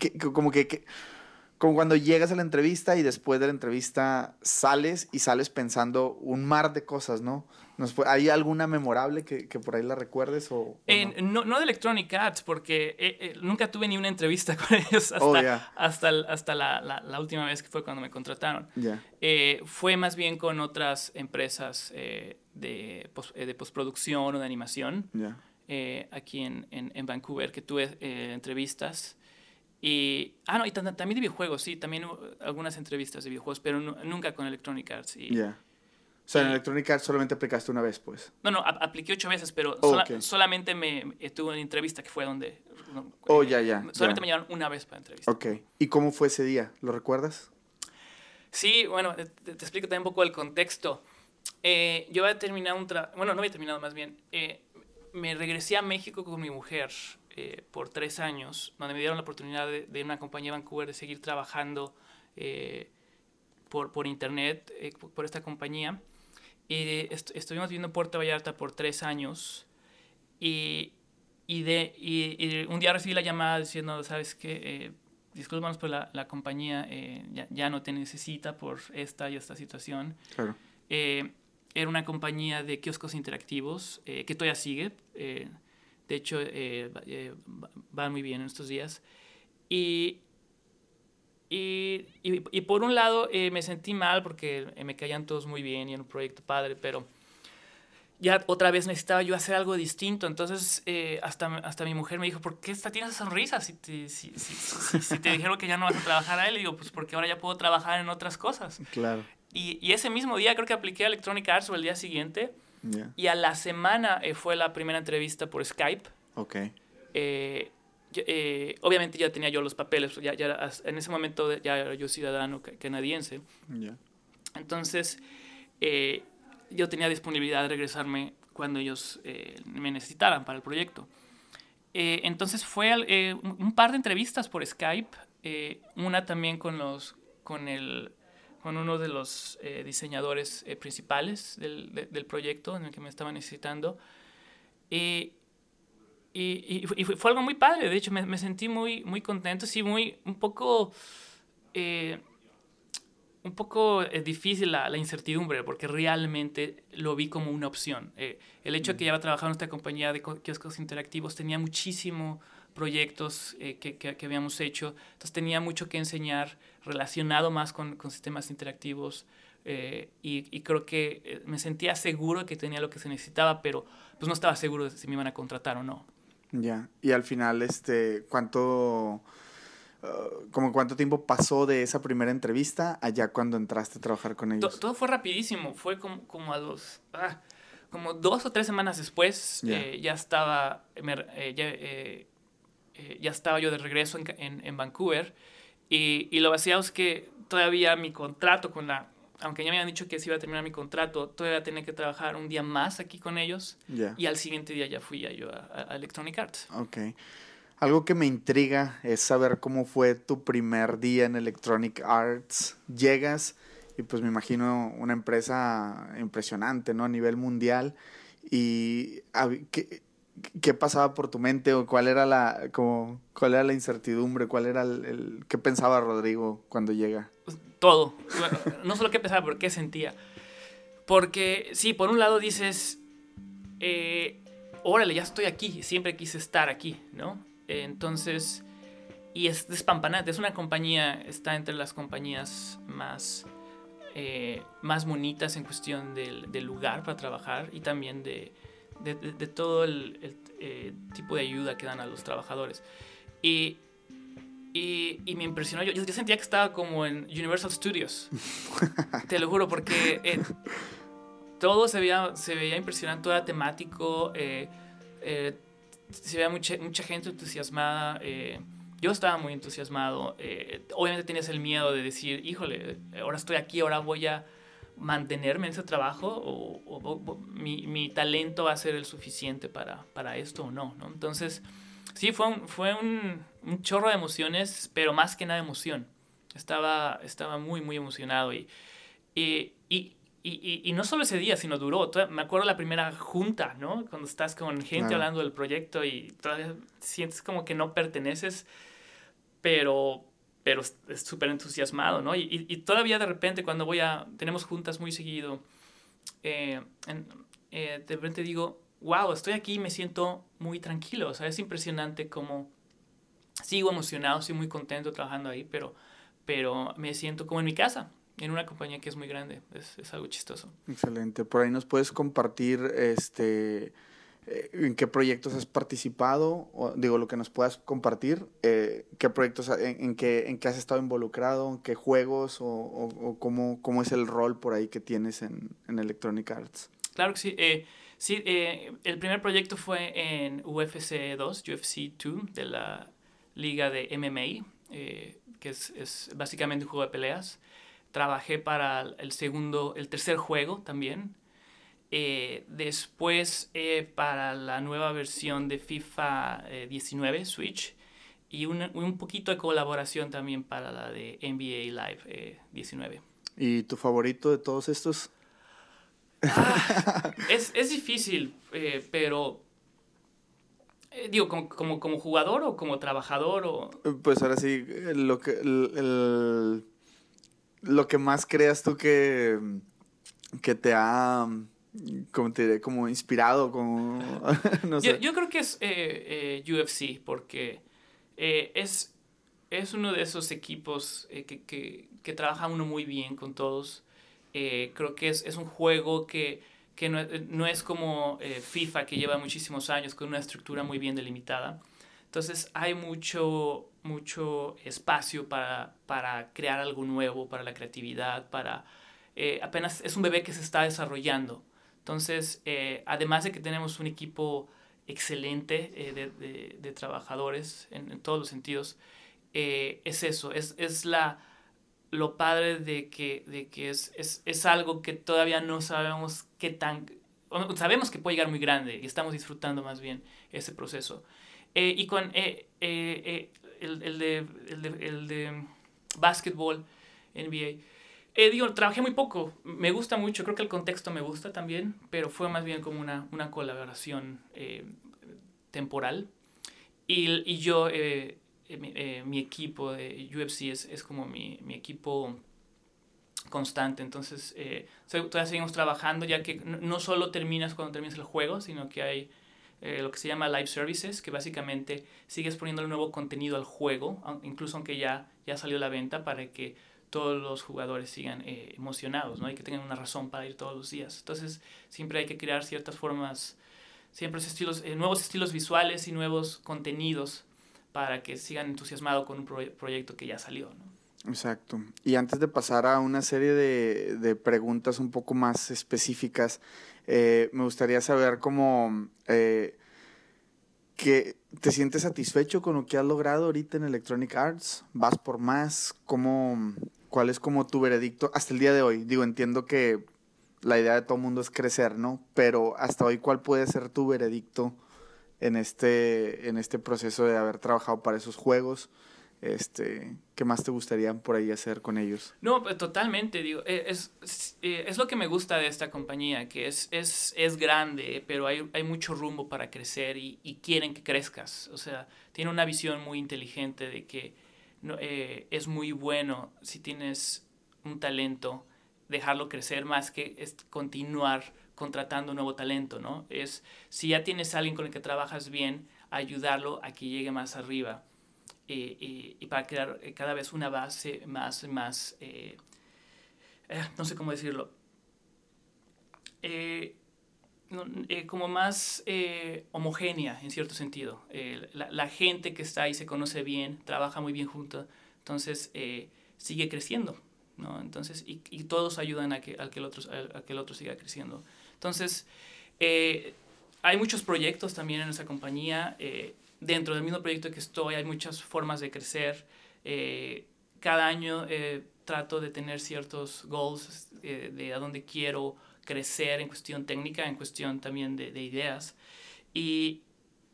que, como que, como cuando llegas a la entrevista y después de la entrevista sales y sales pensando un mar de cosas, ¿no? ¿Hay alguna memorable que, que, por ahí la recuerdes? O, no? no? de Electronic Arts, porque eh, eh, nunca tuve ni una entrevista con ellos hasta, oh, hasta, hasta la, la, última vez que fue cuando me contrataron. Eh, fue más bien con otras empresas de, de postproducción o de animación aquí en, en, en, Vancouver, que tuve entrevistas. Y, ah, no, y también de videojuegos, sí, también algunas entrevistas de videojuegos, pero nunca con Electronic Arts. Y, o sea, en Electronic Arts solamente aplicaste una vez, pues. No, no, apliqué ocho veces, pero solamente me estuve en una entrevista que fue donde... oh, ya, ya. Solamente me llamaron una vez para entrevista. Ok. ¿Y cómo fue ese día? ¿Lo recuerdas? Sí, bueno, te, explico también un poco el contexto. Eh, yo había terminado un trabajo... Bueno, no había terminado más bien. Eh, me regresé a México con mi mujer eh, por tres años, donde me dieron la oportunidad de, de una compañía de Vancouver de seguir trabajando por, por internet, por esta compañía. Y estuvimos viviendo en Puerto Vallarta por tres años. Y y, de, y, un día recibí la llamada diciendo, ¿sabes qué? Eh, discúlpanos, pero la, la compañía eh, ya, ya, no te necesita por esta y esta situación. Claro. Eh, era una compañía de kioscos interactivos eh, que todavía sigue. De hecho, va muy bien en estos días. Y, y, y, por un lado me sentí mal porque me caían todos muy bien y era un proyecto padre, pero ya otra vez necesitaba yo hacer algo distinto. Entonces, eh, hasta, hasta mi mujer me dijo, ¿por qué está, tienes esa sonrisa si te, si, si, si, te dijeron que ya no vas a trabajar a él? Y digo, pues porque ahora ya puedo trabajar en otras cosas. Claro. Y, y ese mismo día creo que apliqué a Electronic Arts o el día siguiente. Y a la semana eh, fue la primera entrevista por Skype. Ok. Eh, obviamente ya tenía yo los papeles, ya, ya en ese momento ya era yo ciudadano canadiense. Yeah. Entonces, yo tenía disponibilidad de regresarme cuando ellos eh, me necesitaran para el proyecto. Eh, entonces fue eh, un par de entrevistas por Skype, una también con, los, con, el, con uno de los diseñadores principales del, del, proyecto en el que me estaba necesitando. Y, y, fue algo muy padre, de hecho me, sentí muy, muy contento, sí, muy, un poco un poco eh, difícil la, la, incertidumbre porque realmente lo vi como una opción. Eh, el hecho de que ya trabajado en esta compañía de kioscos interactivos tenía muchísimos proyectos eh, que, que, que, habíamos hecho, entonces tenía mucho que enseñar relacionado más con, con sistemas interactivos y, y, creo que me sentía seguro de que tenía lo que se necesitaba, pero pues no estaba seguro de si me iban a contratar o no. Ya, y al final, este, ¿cuánto Uh, como cuánto tiempo pasó de esa primera entrevista allá cuando entraste a trabajar con ellos? Todo, fue rapidísimo, fue como, como a los... Ah, como dos o tres semanas después eh, ya estaba eh, ya, eh, ya, estaba yo de regreso en, en, en Vancouver y, y, lo vacío es que todavía mi contrato con la aunque ya me habían dicho que se iba a terminar mi contrato, todavía tenía que trabajar un día más aquí con ellos. Y al siguiente día ya fui yo a, a Electronic Arts. Ok. Algo que me intriga es saber cómo fue tu primer día en Electronic Arts. Llegas y pues me imagino una empresa impresionante, ¿no? A nivel mundial. ¿Y qué, qué pasaba por tu mente o cuál era la, como, cuál era la incertidumbre? ¿Cuál era el, qué pensaba Rodrigo cuando llega? Todo. no solo qué pensaba, pero qué sentía. Porque sí, por un lado dices, eh, órale, ya estoy aquí, siempre quise estar aquí, ¿no? Entonces, y es despampanante, es una compañía, está entre las compañías más, eh, más bonitas en cuestión del, del, lugar para trabajar y también de, de, de todo el, eh, tipo de ayuda que dan a los trabajadores. Y, y, y me impresionó, yo, yo, sentía que estaba como en Universal Studios, te lo juro, porque eh, todo se veía, se veía impresionante, todo era temático se veía mucha, mucha gente entusiasmada. Eh, yo estaba muy entusiasmado. Eh, obviamente tenías el miedo de decir, híjole, ahora estoy aquí, ahora voy a mantenerme en ese trabajo o, mi, mi, talento va a ser el suficiente para, para esto o no, no, Entonces, sí, fue, un, fue un, un, chorro de emociones, pero más que nada emoción. Estaba, estaba muy, muy emocionado y, y y, y, no solo ese día, sino duró. Me acuerdo la primera junta, ¿no? Cuando estás con gente hablando del proyecto y todavía sientes como que no perteneces, pero, pero es súper entusiasmado, ¿no? Y, y, todavía de repente cuando voy a... Tenemos juntas muy seguido, eh, eh, de repente digo, wow, estoy aquí y me siento muy tranquilo. O sea, es impresionante como... Sigo emocionado, estoy muy contento trabajando ahí, pero, pero me siento como en mi casa en una compañía que es muy grande. Es, es, algo chistoso. Excelente. Por ahí nos puedes compartir este eh, en qué proyectos has participado, o, digo, lo que nos puedas compartir, eh, qué proyectos, en, en, qué, en qué has estado involucrado, en qué juegos o, o, o, cómo, cómo es el rol por ahí que tienes en, en Electronic Arts. Claro que sí. Eh, sí, eh, el primer proyecto fue en UFC 2, UFC 2, de la liga de MMA, que es, es básicamente un juego de peleas. Trabajé para el segundo, el tercer juego también. Eh, después eh, para la nueva versión de FIFA 19 eh, Switch y un, un, poquito de colaboración también para la de NBA Live 19. ¿Y tu favorito de todos estos? Ah, es, es, difícil, pero Eh, digo, como, como, como, jugador o como trabajador o... Pues ahora sí, lo que, el, lo que más creas tú que, que te ha, como te diré, como inspirado, como, no sé. Yo, yo, creo que es eh, eh, UFC, porque es, es uno de esos equipos que, que, que, trabaja uno muy bien con todos. creo que es, es un juego que que no, es como eh, FIFA, que lleva muchísimos años con una estructura muy bien delimitada. Entonces hay mucho, mucho espacio para, para crear algo nuevo, para la creatividad, para... Eh, apenas es un bebé que se está desarrollando. Entonces, eh, además de que tenemos un equipo excelente de, de, de, trabajadores en, en, todos los sentidos, es eso, es, es la lo padre de que, de que es, es, es, algo que todavía no sabemos qué tan... Sabemos que puede llegar muy grande y estamos disfrutando más bien ese proceso. Eh, y con eh, eh, el, el, de, el, de, el de básquetbol, NBA, digo, trabajé muy poco, me gusta mucho, creo que el contexto me gusta también, pero fue más bien como una, una colaboración temporal. Y, y yo eh, eh, mi, equipo de UFC es, es como mi, mi, equipo constante. Entonces, eh, todavía seguimos trabajando, ya que no solo terminas cuando terminas el juego, sino que hay lo que se llama live services, que básicamente sigues poniendo el nuevo contenido al juego, incluso aunque ya, ya salió la venta, para que todos los jugadores sigan emocionados, ¿no? Y que tengan una razón para ir todos los días. Entonces, siempre hay que crear ciertas formas, siempre estilos, nuevos estilos visuales y nuevos contenidos para que sigan entusiasmados con un proyecto que ya salió. Exacto. Y antes de pasar a una serie de, de preguntas un poco más específicas, eh, me gustaría saber cómo eh, te sientes satisfecho con lo que has logrado ahorita en Electronic Arts, vas por más, cómo, cuál es como tu veredicto hasta el día de hoy. Digo, entiendo que la idea de todo mundo es crecer, ¿no? Pero hasta hoy, ¿cuál puede ser tu veredicto en este, en este proceso de haber trabajado para esos juegos. Este, ¿Qué más te gustaría por ahí hacer con ellos? No, pues, totalmente, digo, eh, es, es, eh, es, lo que me gusta de esta compañía, que es, es, es grande, pero hay, hay mucho rumbo para crecer y, y, quieren que crezcas. O sea, tiene una visión muy inteligente de que no, eh, es muy bueno si tienes un talento, dejarlo crecer más que es continuar contratando nuevo talento, ¿no? Es, si ya tienes a alguien con el que trabajas bien, ayudarlo a que llegue más arriba eh, eh, y para crear eh, cada vez una base más, más no sé cómo decirlo, como más homogénea en cierto sentido. La, la, gente que está ahí se conoce bien, trabaja muy bien junto, entonces sigue creciendo. ¿no? Entonces, y, y, todos ayudan a que, a que, el otro, a que el otro siga creciendo. Entonces, eh, hay muchos proyectos también en nuestra compañía. Eh, dentro del mismo proyecto que estoy hay muchas formas de crecer. Eh, cada año trato de tener ciertos goals de a dónde quiero crecer en cuestión técnica, en cuestión también de, de ideas. Y,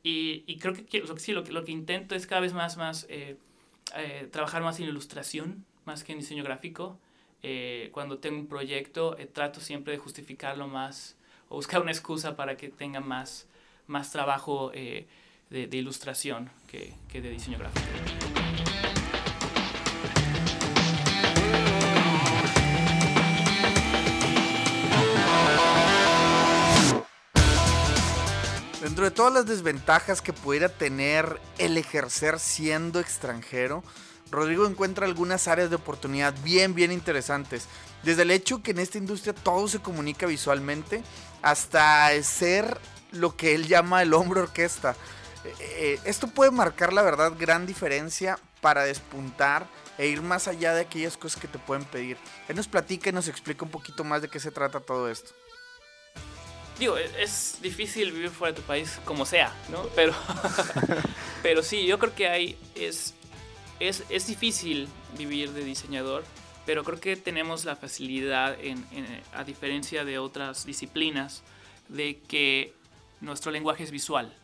y, y, creo que lo sí, lo que, lo que intento es cada vez más, más trabajar más en ilustración, más que en diseño gráfico. cuando tengo un proyecto, trato siempre de justificarlo más o buscar una excusa para que tenga más, más trabajo eh, de, ilustración que, que de diseño gráfico. Dentro de todas las desventajas que pudiera tener el ejercer siendo extranjero, Rodrigo encuentra algunas áreas de oportunidad bien, bien interesantes. Desde el hecho que en esta industria todo se comunica visualmente hasta ser lo que él llama el hombro orquesta. Eh, esto puede marcar la verdad gran diferencia para despuntar e ir más allá de aquellas cosas que te pueden pedir. Él nos platica y nos explica un poquito más de qué se trata todo esto. Digo, e-, es difícil vivir fuera de tu país como sea, ¿no? Pero, pero sí, yo creo que hay, es, es, es difícil vivir de diseñador pero creo que tenemos la facilidad, en, a diferencia de otras disciplinas, de que nuestro lenguaje es visual.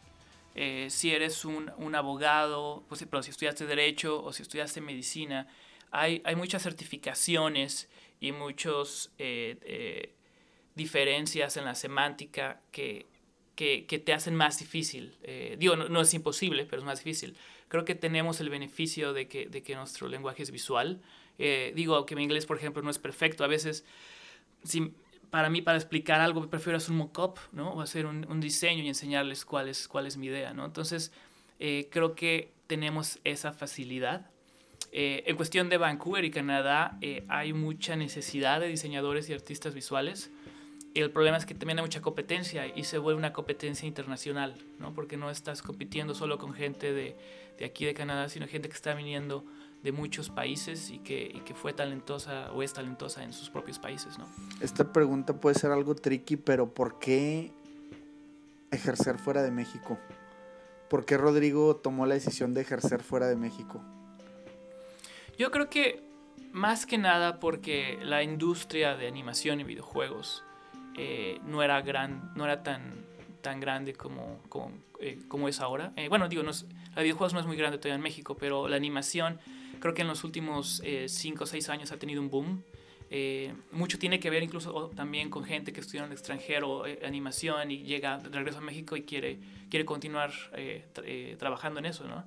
Eh, si eres un, un, abogado, pues, pero si estudiaste derecho o si estudiaste medicina, hay, hay muchas certificaciones y muchas eh, eh, diferencias en la semántica que que, te hacen más difícil. Digo, no, no, es imposible, pero es más difícil. Creo que tenemos el beneficio de que, de que nuestro lenguaje es visual. Digo que mi inglés, por ejemplo, no es perfecto. A veces, si, para mí, para explicar algo, prefiero hacer un mock-up, ¿no? O hacer un, un, diseño y enseñarles cuál es, cuál es mi idea, ¿no? Entonces, eh, creo que tenemos esa facilidad. Eh, en cuestión de Vancouver y Canadá, eh, hay mucha necesidad de diseñadores y artistas visuales. El problema es que también hay mucha competencia y se vuelve una competencia internacional, ¿no? Porque no estás compitiendo solo con gente de, de aquí de Canadá, sino gente que está viniendo de muchos países y que, y que, fue talentosa o es talentosa en sus propios países, ¿no? Esta pregunta puede ser algo tricky, pero ¿por qué ejercer fuera de México? ¿Por qué Rodrigo tomó la decisión de ejercer fuera de México? Yo creo que más que nada porque la industria de animación y videojuegos eh, no era gran, no era tan tan grande como, como, eh, como es ahora. Eh, bueno, digo, no es, la videojuegos no es muy grande todavía en México, pero la animación creo que en los últimos 5 o 6 años ha tenido un boom. mucho tiene que ver incluso también con gente que estudia en el extranjero animación y llega de regreso a México y quiere, quiere continuar trabajando en eso, ¿no?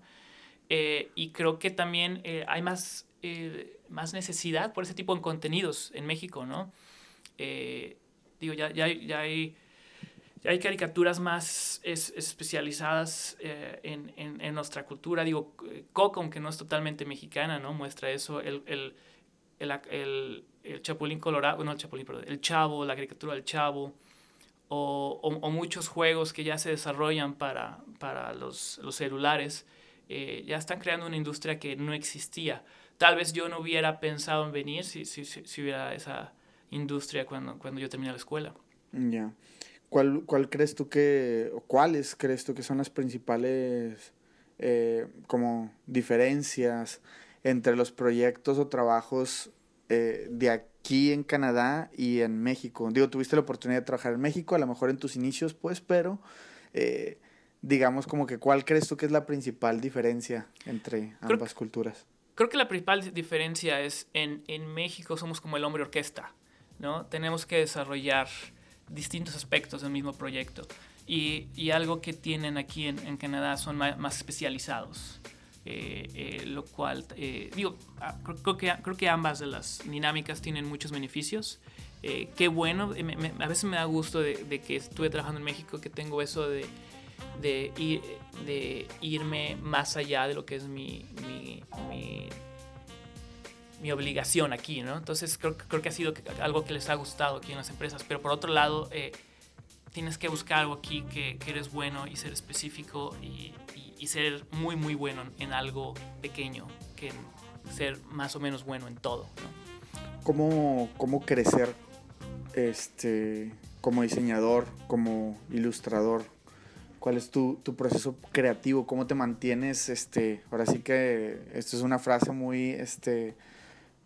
Eh, y creo que también eh, hay más, eh, más necesidad por ese tipo de contenidos en México, ¿no? digo, ya, ya, ya, hay, hay caricaturas más es, especializadas en, en, en, nuestra cultura. Digo, Coco, aunque no es totalmente mexicana, ¿no? Muestra eso. El, el, el, el Chapulín Colorado, no el Chapulín, perdón, el Chavo, la caricatura del Chavo. O, o, o, muchos juegos que ya se desarrollan para, para los, los celulares eh, ya están creando una industria que no existía. Tal vez yo no hubiera pensado en venir si, si, si hubiera esa industria cuando, cuando yo terminé la escuela. Ya. ¿Cuál, ¿Cuál crees tú que, o cuáles crees tú que son las principales eh, como diferencias entre los proyectos o trabajos eh, de aquí en Canadá y en México? Digo, tuviste la oportunidad de trabajar en México, a lo mejor en tus inicios, pues, pero eh, digamos como que cuál crees tú que es la principal diferencia entre ambas culturas? Creo que la principal diferencia es en, en México somos como el hombre orquesta, ¿no? Tenemos que desarrollar distintos aspectos del mismo proyecto. Y, y algo que tienen aquí en, en Canadá son más, más especializados. Eh, eh, lo cual, eh, digo, ah, creo, que, creo que ambas de las dinámicas tienen muchos beneficios. Eh, qué bueno, me, me, a veces me da gusto de, de, que estuve trabajando en México, que tengo eso de, de, ir, de irme más allá de lo que es mi, mi, mi, mi obligación aquí, ¿no? Entonces creo, creo, que ha sido algo que les ha gustado aquí en las empresas, pero por otro lado, eh, tienes que buscar algo aquí que, eres bueno y ser específico y, ser muy, muy bueno en algo pequeño, que ser más o menos bueno en todo, ¿no? ¿Cómo, cómo crecer este, como diseñador, como ilustrador? ¿Cuál es tu, tu, proceso creativo? ¿Cómo te mantienes? Este, ahora sí que esto es una frase muy, este,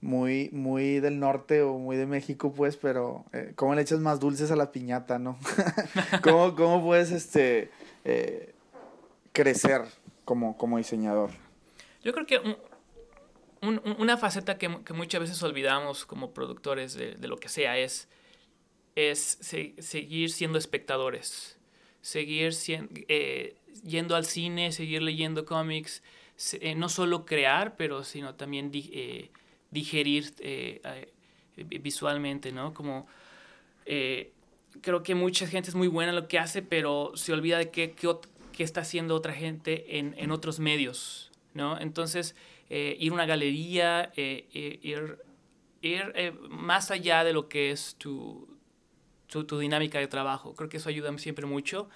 muy, muy del norte o muy de México, pues, pero eh, ¿cómo le echas más dulces a la piñata, no? ¿Cómo, ¿Cómo, puedes este, eh, crecer como, como diseñador? Yo creo que un, un, una faceta que, que, muchas veces olvidamos como productores de, de lo que sea es, es se, seguir siendo espectadores seguir eh, yendo al cine, seguir leyendo cómics, eh, no solo crear, pero sino también eh, digerir eh, visualmente, ¿no? Como creo que mucha gente es muy buena en lo que hace, pero se olvida de qué, qué, está haciendo otra gente en, en, otros medios, ¿no? Entonces, ir a una galería, ir, ir más allá de lo que es tu, tu, dinámica de trabajo. Creo que eso ayuda siempre mucho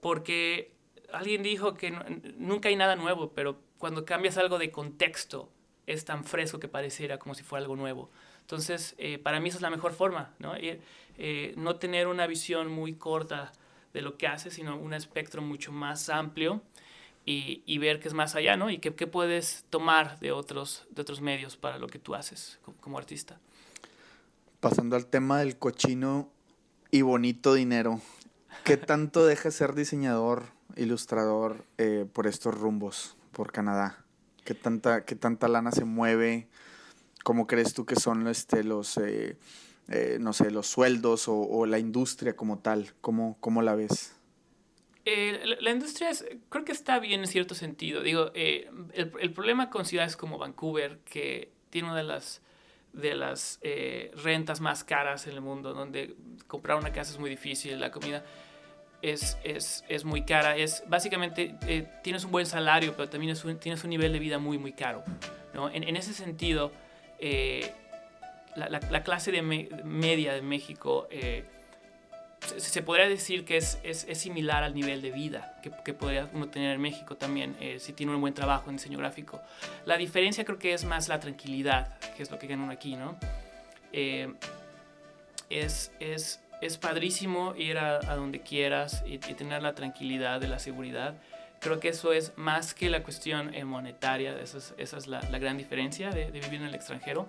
porque alguien dijo que nunca hay nada nuevo, pero cuando cambias algo de contexto es tan fresco que pareciera como si fuera algo nuevo. Entonces, eh, para mí esa es la mejor forma, ¿no? Eh, no tener una visión muy corta de lo que haces, sino un espectro mucho más amplio y, y ver qué es más allá, ¿no? Y qué, qué, puedes tomar de otros, de otros medios para lo que tú haces como, como artista. Pasando al tema del cochino y bonito dinero. ¿Qué tanto deja ser diseñador, ilustrador eh, por estos rumbos, por Canadá? ¿Qué tanta, qué tanta lana se mueve? ¿Cómo crees tú que son este, los, eh, eh, no sé, los sueldos o, la industria como tal? ¿Cómo, cómo la ves? Eh, la industria es, creo que está bien en cierto sentido. Digo, eh, el, el, problema con ciudades como Vancouver, que tiene una de las, de las rentas más caras en el mundo, donde comprar una casa es muy difícil, la comida es, es, es muy cara, es básicamente tienes un buen salario, pero también es un, tienes un nivel de vida muy, muy caro. ¿no? En, en ese sentido, la, la, la, clase de me, media de México se, podría decir que es, es, es, similar al nivel de vida que, que podría uno tener en México también eh, si tiene un buen trabajo en diseño gráfico. La diferencia creo que es más la tranquilidad, que es lo que ganan aquí, ¿no? Eh, es, es, es, padrísimo ir a, a donde quieras y, y, tener la tranquilidad de la seguridad. Creo que eso es más que la cuestión eh, monetaria, esa es, esa es la, la, gran diferencia de, de vivir en el extranjero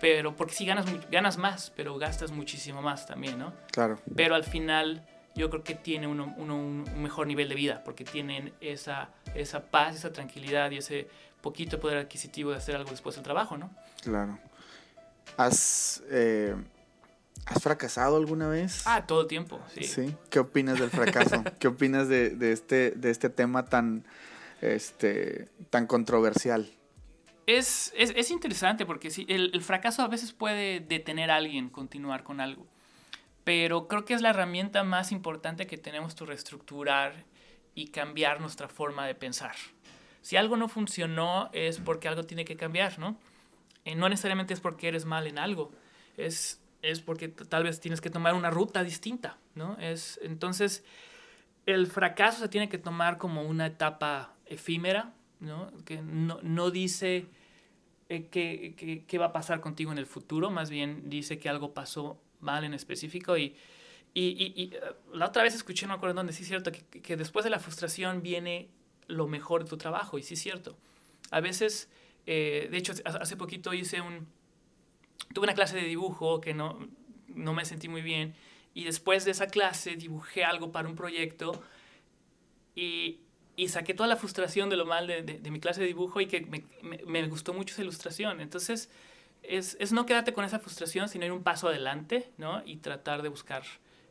pero porque sí ganas, ganas más, pero gastas muchísimo más también, ¿no? Claro. Pero al final yo creo que tiene uno, uno un mejor nivel de vida, porque tienen esa, esa paz, esa tranquilidad y ese poquito poder adquisitivo de hacer algo después del trabajo, ¿no? Claro. ¿Has, eh, ¿has fracasado alguna vez? Ah, todo tiempo, sí. ¿Sí? ¿Qué opinas del fracaso? ¿Qué opinas de, de, este, de este tema tan, este, tan controversial? es, es, es, interesante porque sí, el, el, fracaso a veces puede detener a alguien continuar con algo. Pero creo que es la herramienta más importante que tenemos para reestructurar y cambiar nuestra forma de pensar. Si algo no funcionó es porque algo tiene que cambiar, ¿no? Y no necesariamente es porque eres mal en algo, es, es porque tal vez tienes que tomar una ruta distinta, ¿no? Es, entonces, el fracaso se tiene que tomar como una etapa efímera, ¿no? Que no, no dice eh, qué, qué, qué, va a pasar contigo en el futuro, más bien dice que algo pasó mal en específico y, y, y, uh, la otra vez escuché, no me acuerdo dónde, sí es cierto, que, que, después de la frustración viene lo mejor de tu trabajo y sí es cierto. A veces, eh, de hecho, hace poquito hice un, tuve una clase de dibujo que no, no me sentí muy bien y después de esa clase dibujé algo para un proyecto y, y saqué toda la frustración de lo mal de, de, de mi clase de dibujo y que me, me, me, gustó mucho esa ilustración. Entonces, es, es, no quedarte con esa frustración, sino ir un paso adelante, ¿no? Y tratar de buscar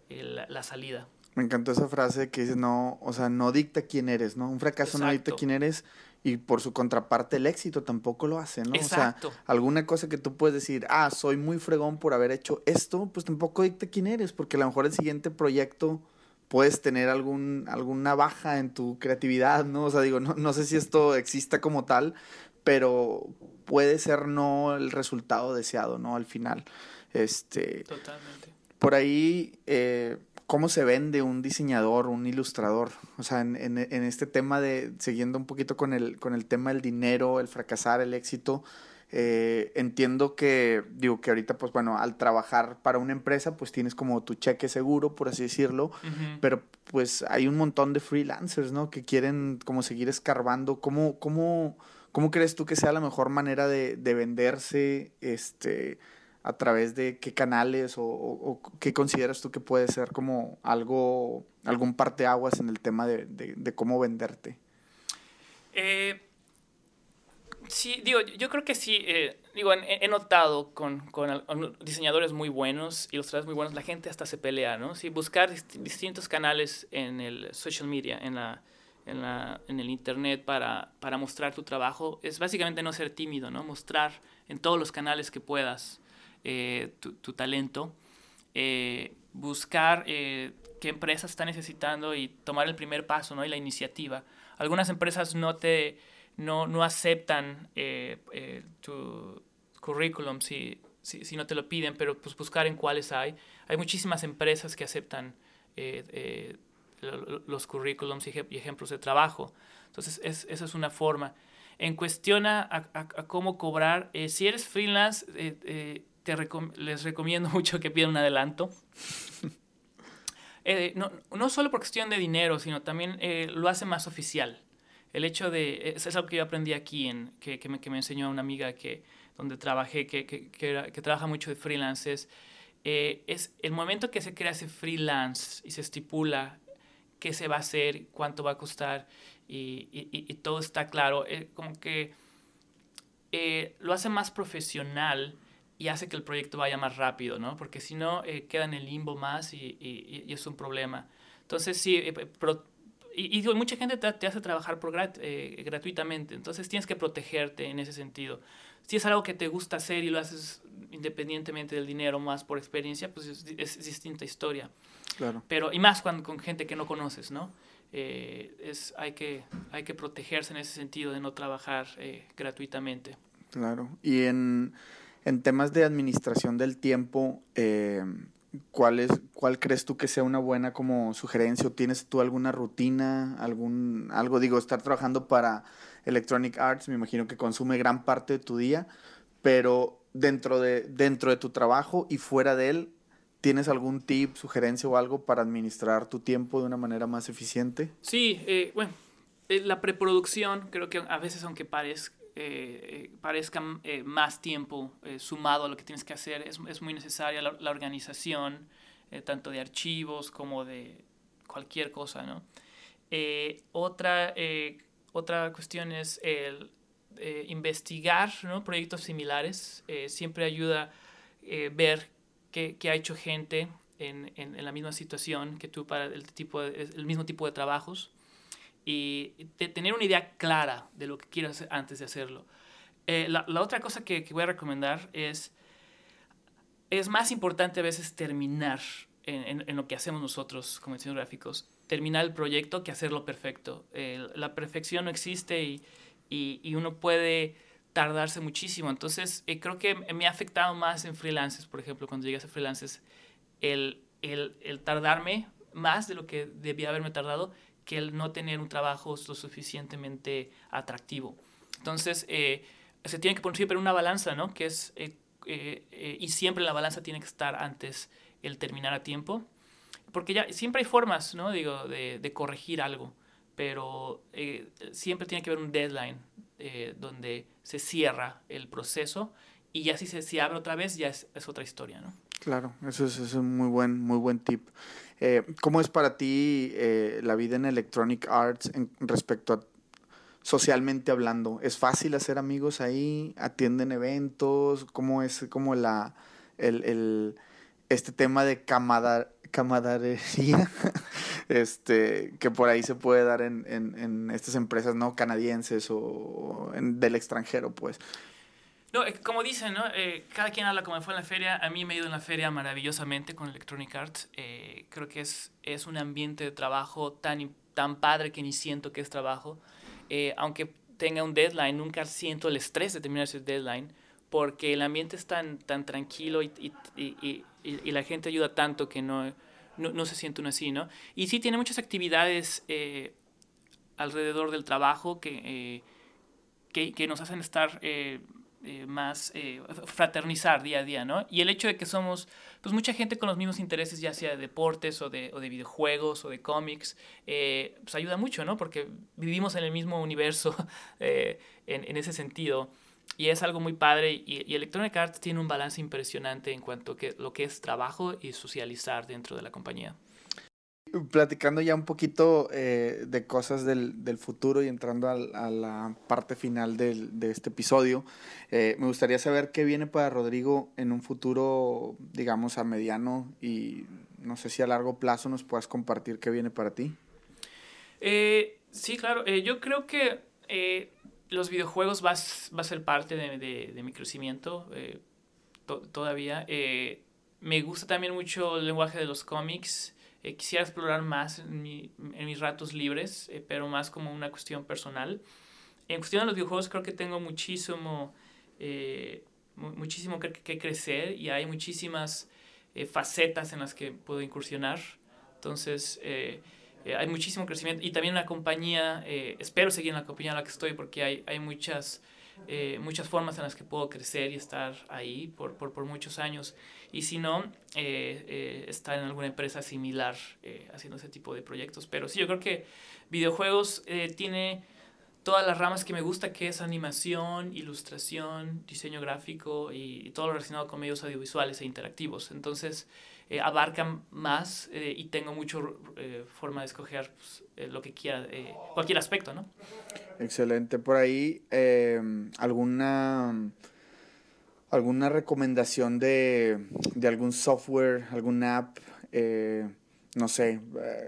el, la salida. Me encantó esa frase que dice, no, o sea, no dicta quién eres, ¿no? Un fracaso Exacto. no dicta quién eres y por su contraparte el éxito tampoco lo hace, ¿no? Exacto. O sea, alguna cosa que tú puedes decir, ah, soy muy fregón por haber hecho esto, pues tampoco dicta quién eres, porque a lo mejor el siguiente proyecto puedes tener algún, alguna baja en tu creatividad, ¿no? O sea, digo, no, no sé si esto exista como tal, pero puede ser no el resultado deseado, ¿no? Al final. Este, Totalmente. Por ahí, eh, ¿cómo se vende un diseñador, un ilustrador? O sea, en, en, en, este tema de, siguiendo un poquito con el, con el tema del dinero, el fracasar, el éxito, eh, entiendo que, digo que ahorita, pues bueno, al trabajar para una empresa, pues tienes como tu cheque seguro, por así decirlo, uh -huh. pero pues hay un montón de freelancers, ¿no? Que quieren como seguir escarbando. ¿Cómo, cómo, cómo crees tú que sea la mejor manera de, de venderse, este, a través de qué canales o, qué consideras tú que puede ser como algo, algún parteaguas en el tema de, cómo venderte? Eh Sí, digo, yo creo que sí, eh, digo, he, notado con, con, diseñadores muy buenos, ilustradores muy buenos, la gente hasta se pelea, ¿no? Sí, buscar dist distintos canales en el social media, en, la, en, la, en el internet para, para mostrar tu trabajo, es básicamente no ser tímido, ¿no? Mostrar en todos los canales que puedas eh, tu, tu, talento, eh, buscar eh, qué empresas está necesitando y tomar el primer paso, ¿no? Y la iniciativa. Algunas empresas no te no, no aceptan tu currículum si, si, si, no te lo piden, pero pues buscar en cuáles hay. Hay muchísimas empresas que aceptan los currículums y, ejemplos de trabajo. Entonces, es, esa es una forma. En cuestión a cómo cobrar, si eres freelance, te recom les recomiendo mucho que pidan un adelanto. no, no solo por cuestión de dinero, sino también lo hace más oficial el hecho de, es, algo que yo aprendí aquí, en, que, que, me, que me enseñó una amiga que, donde trabajé, que, que, que trabaja mucho de freelances, eh, es el momento que se crea ese freelance y se estipula qué se va a hacer, cuánto va a costar y, y, y todo está claro, eh, como que eh, lo hace más profesional y hace que el proyecto vaya más rápido, ¿no? Porque si no, eh, queda en el limbo más y, y, es un problema. Entonces, sí, eh, pro, y, y mucha gente te, te hace trabajar por eh, gratuitamente, entonces tienes que protegerte en ese sentido. Si es algo que te gusta hacer y lo haces independientemente del dinero, más por experiencia, pues es, es distinta historia. Claro. Pero, y más cuando, con gente que no conoces, ¿no? Eh, es, hay, que, hay que protegerse en ese sentido de no trabajar eh, gratuitamente. Claro. Y en, en, temas de administración del tiempo, eh, ¿cuál, es, ¿cuál crees tú que sea una buena como sugerencia? ¿O tienes tú alguna rutina, algún, algo? Digo, estar trabajando para Electronic Arts, me imagino que consume gran parte de tu día, pero dentro de, dentro de tu trabajo y fuera de él, ¿Tienes algún tip, sugerencia o algo para administrar tu tiempo de una manera más eficiente? Sí, eh, bueno, eh, la preproducción creo que a veces aunque parezca, eh, parezca más tiempo sumado a lo que tienes que hacer, es, muy necesaria la, organización, tanto de archivos como de cualquier cosa, ¿no? otra, otra cuestión es el investigar ¿no? proyectos similares. siempre ayuda ver que, ha hecho gente en, en, la misma situación que tú para el, tipo el mismo tipo de trabajos y tener una idea clara de lo que quieres antes de hacerlo. Eh, la, la, otra cosa que, que, voy a recomendar es, es más importante a veces terminar en, en, lo que hacemos nosotros como diseñadores gráficos, terminar el proyecto que hacerlo perfecto. la perfección no existe y, y, y uno puede tardarse muchísimo. Entonces, eh, creo que me ha afectado más en freelances, por ejemplo, cuando llegué a ser freelances, el, el, el, tardarme más de lo que debía haberme tardado que el no tener un trabajo lo suficientemente atractivo. Entonces, eh, se tiene que poner siempre una balanza, ¿no? Que es, eh, y siempre la balanza tiene que estar antes el terminar a tiempo, porque ya siempre hay formas, ¿no? Digo, de, corregir algo, pero siempre tiene que haber un deadline eh, donde se cierra el proceso y ya si se abre otra vez ya es, es otra historia, ¿no? Claro, eso es, es, un muy buen, muy buen tip. Eh, ¿Cómo es para ti eh, la vida en Electronic Arts en, respecto a socialmente hablando? ¿Es fácil hacer amigos ahí? ¿Atienden eventos? ¿Cómo es como la, el, el, este tema de camada, camaradería este, que por ahí se puede dar en, en, en estas empresas no canadienses o del extranjero, pues. No, como dicen, ¿no? Eh, cada quien habla como fue en la feria. A mí me he ido en la feria maravillosamente con Electronic Arts. Eh, creo que es, es un ambiente de trabajo tan, tan padre que ni siento que es trabajo. Eh, aunque tenga un deadline, nunca siento el estrés de terminar ese deadline porque el ambiente es tan, tan tranquilo y, y, y, y la gente ayuda tanto que no, no, no se siente uno así, ¿no? Y sí tiene muchas actividades eh, alrededor del trabajo que, que, que, nos hacen estar eh, más, fraternizar día a día, ¿no? Y el hecho de que somos, pues mucha gente con los mismos intereses, ya sea de deportes o de, o de videojuegos o de cómics, pues ayuda mucho, ¿no? Porque vivimos en el mismo universo en, en ese sentido. Y es algo muy padre y, y, Electronic Arts tiene un balance impresionante en cuanto a lo que es trabajo y socializar dentro de la compañía. Platicando ya un poquito eh, de cosas del, futuro y entrando a, la parte final del, de este episodio, eh, me gustaría saber qué viene para Rodrigo en un futuro, digamos, a mediano y no sé si a largo plazo nos puedas compartir qué viene para ti. Eh, sí, claro. Yo creo que los videojuegos va, a ser parte de, mi crecimiento to, todavía. Me gusta también mucho el lenguaje de los cómics. Eh, quisiera explorar más en, mi, en mis ratos libres, eh, pero más como una cuestión personal. En cuestión de los videojuegos creo que tengo muchísimo, eh, muchísimo que, que, crecer y hay muchísimas facetas en las que puedo incursionar. Entonces, eh, hay muchísimo crecimiento y también una compañía, eh, espero seguir en la compañía en la que estoy porque hay, hay muchas, eh, muchas formas en las que puedo crecer y estar ahí por, por, por muchos años. Y si no, eh, eh, estar en alguna empresa similar haciendo ese tipo de proyectos. Pero sí, yo creo que videojuegos tiene todas las ramas que me gusta, que es animación, ilustración, diseño gráfico y, y todo lo relacionado con medios audiovisuales e interactivos. Entonces, eh, abarcan más eh, y tengo mucho eh, forma de escoger pues, eh, lo que quiera, eh, cualquier aspecto, ¿no? Excelente. Por ahí, ¿alguna, alguna recomendación de, de, algún software, alguna app? no sé,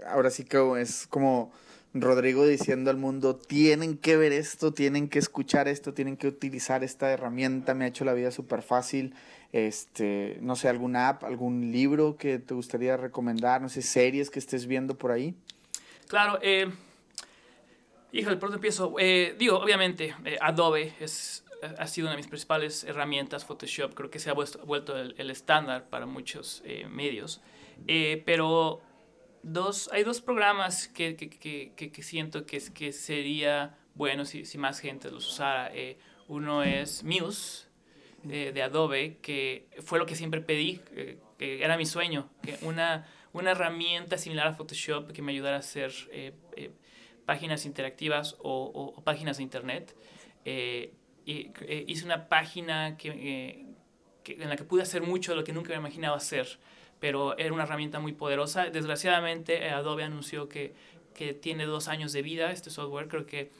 ahora sí que es como Rodrigo diciendo al mundo, tienen que ver esto, tienen que escuchar esto, tienen que utilizar esta herramienta, me ha hecho la vida súper fácil. Este, no sé, alguna app, algún libro que te gustaría recomendar, no sé, series que estés viendo por ahí. Claro, eh, híjole, ¿por dónde empiezo? Eh, digo, obviamente, eh, Adobe es, ha sido una de mis principales herramientas, Photoshop, creo que se ha vuelto, el, estándar para muchos eh, medios, pero dos, hay dos programas que, que, que, que siento que, que sería bueno si, si más gente los usara. uno es Muse, de, Adobe, que fue lo que siempre pedí, que era mi sueño, que una, una herramienta similar a Photoshop que me ayudara a hacer eh, eh, páginas interactivas o, páginas de internet. Eh, hice una página que, en la que pude hacer mucho de lo que nunca me imaginaba hacer, pero era una herramienta muy poderosa. Desgraciadamente, Adobe anunció que, que tiene dos años de vida este software. Creo que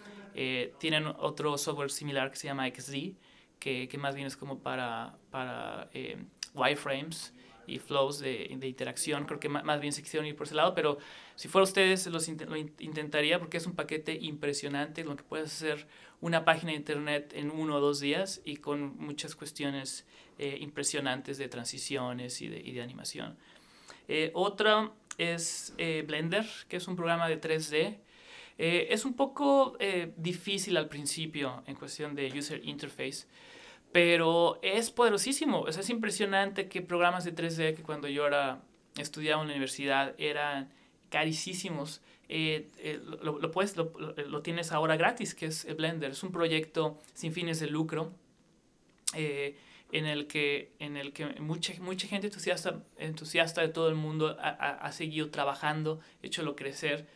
tienen otro software similar que se llama XD que, que más bien es como para, para eh, wireframes y flows de, de, interacción. Creo que más, bien se quisieron ir por ese lado, pero si fuera ustedes los lo intentaría porque es un paquete impresionante, lo que puedes hacer una página de internet en uno o dos días y con muchas cuestiones eh, impresionantes de transiciones y de, animación. Eh, otra es eh, Blender, que es un programa de 3D. es un poco difícil al principio en cuestión de user interface, pero es poderosísimo. es impresionante que programas de 3D que cuando yo era, estudiaba en la universidad eran carísimos. Eh, eh, lo, puedes, lo, lo, tienes ahora gratis, que es Blender. Es un proyecto sin fines de lucro eh, en el que, en el que mucha, mucha gente entusiasta, entusiasta de todo el mundo ha, ha, seguido trabajando, hecho crecer,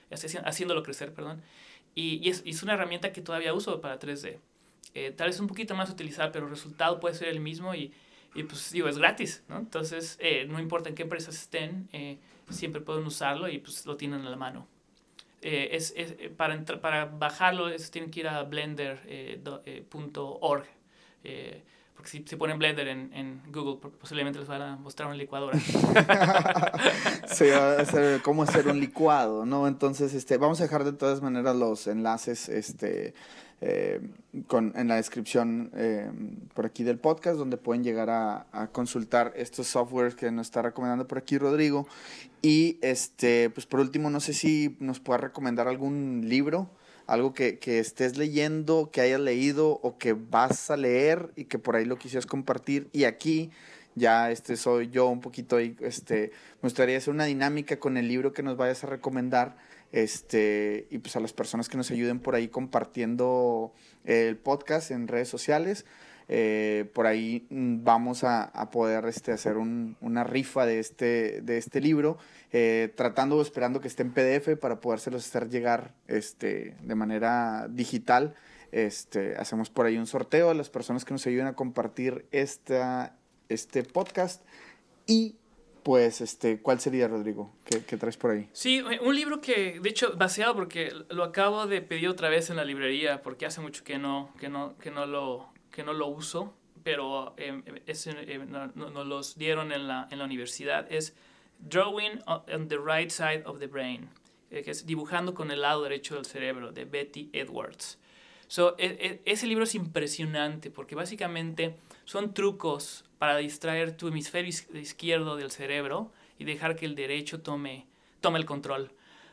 haciéndolo crecer, perdón. Y, y, es, es, una herramienta que todavía uso para 3D. Eh, tal vez un poquito más utilizar, pero el resultado puede ser el mismo y, y pues digo, es gratis, ¿no? Entonces, eh, no importa en qué empresas estén, eh, siempre pueden usarlo y pues lo tienen a la mano. Es, es, para, para bajarlo es, tienen que ir a blender.org. porque si se ponen Blender en, en, Google, posiblemente les van a mostrar una licuadora. sí, va a ser cómo hacer un licuado, ¿no? Entonces, este, vamos a dejar de todas maneras los enlaces, este, eh, con, en la descripción eh, por aquí del podcast, donde pueden llegar a, a, consultar estos softwares que nos está recomendando por aquí Rodrigo. Y este, pues por último, no sé si nos puedas recomendar algún libro, algo que, que, estés leyendo, que hayas leído o que vas a leer y que por ahí lo quisieras compartir. Y aquí ya este soy yo un poquito ahí, este, me gustaría hacer una dinámica con el libro que nos vayas a recomendar este, y pues a las personas que nos ayuden por ahí compartiendo el podcast en redes sociales. Eh, por ahí mm, vamos a, poder este, hacer un, una rifa de este, de este libro, eh, tratando o esperando que esté en PDF para podérselos hacer llegar este, de manera digital. Hacemos por ahí un sorteo a las personas que nos ayuden a compartir este podcast y pues, este, ¿cuál sería, Rodrigo? ¿Qué, ¿Qué, traes por ahí? Sí, un libro que, de hecho, vaciado porque lo acabo de pedir otra vez en la librería porque hace mucho que no, que no, que no, lo, que no lo uso, pero eh, eh, nos no, los dieron en la, en la universidad. Es Drawing on the Right Side of the Brain, eh, que es Dibujando con el lado derecho del cerebro, de Betty Edwards. So, e, e, ese libro es impresionante porque básicamente son trucos para distraer tu hemisferio izquierdo del cerebro y dejar que el derecho tome, tome el control.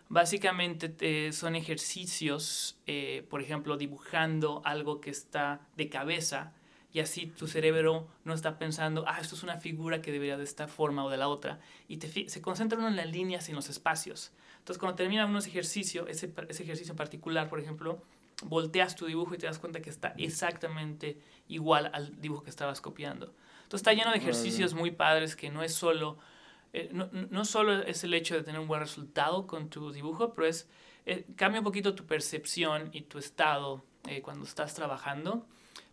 Básicamente son ejercicios, eh, por ejemplo, dibujando algo que está de cabeza y así tu cerebro no está pensando, ah, esto es una figura que debería de esta forma o de la otra, y se concentra uno en las líneas y en los espacios. Entonces, cuando termina unos ejercicio, ese, ese ejercicio en particular, por ejemplo, volteas tu dibujo y te das cuenta que está exactamente igual al dibujo que estabas copiando. Entonces está lleno de ejercicios muy padres que no es solo, eh, no, no, solo es el hecho de tener un buen resultado con tu dibujo, pero es, eh, cambia un poquito tu percepción y tu estado eh, cuando estás trabajando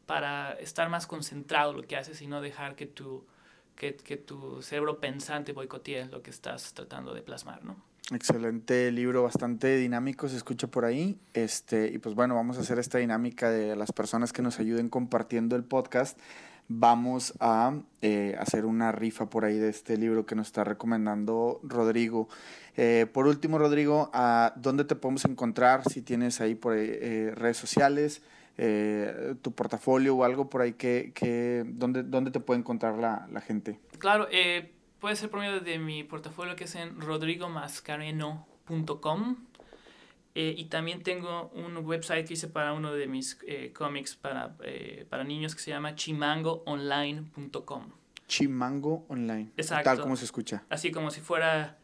para estar más concentrado en lo que haces y no dejar que tu, que, que tu cerebro pensante boicotee lo que estás tratando de plasmar, ¿no? Excelente libro, bastante dinámico, se escucha por ahí. Este, y pues bueno, vamos a hacer esta dinámica de las personas que nos ayuden compartiendo el podcast. vamos a eh, hacer una rifa por ahí de este libro que nos está recomendando Rodrigo. Eh, por último, Rodrigo, ¿a ¿dónde te podemos encontrar? Si tienes ahí por eh, redes sociales, tu portafolio o algo por ahí, que, que, ¿dónde, ¿dónde te puede encontrar la, la gente? Claro, puede ser por medio de mi portafolio que es en rodrigomascareno.com. Eh, y también tengo un website que hice para uno de mis eh, cómics para, eh, para niños que se llama chimangoonline.com. Chimango Online. Exacto. Tal como se escucha. Así como si fuera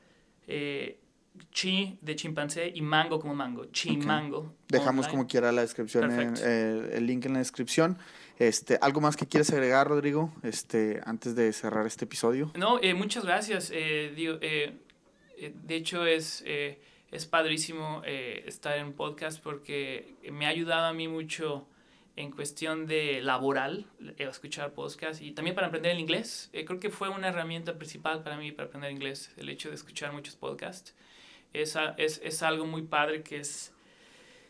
chi de chimpancé y mango como mango. Chimango. Dejamos como quiera la descripción, el link en la descripción. Este, ¿Algo más que quieres agregar, Rodrigo, este, antes de cerrar este episodio? No, muchas gracias. de hecho, es es padrísimo eh, estar en podcast porque me ha ayudado a mí mucho en cuestión de laboral, eh, escuchar podcast y también para aprender el inglés. Eh, creo que fue una herramienta principal para mí para aprender inglés, el hecho de escuchar muchos podcasts. Es, es, es algo muy padre que es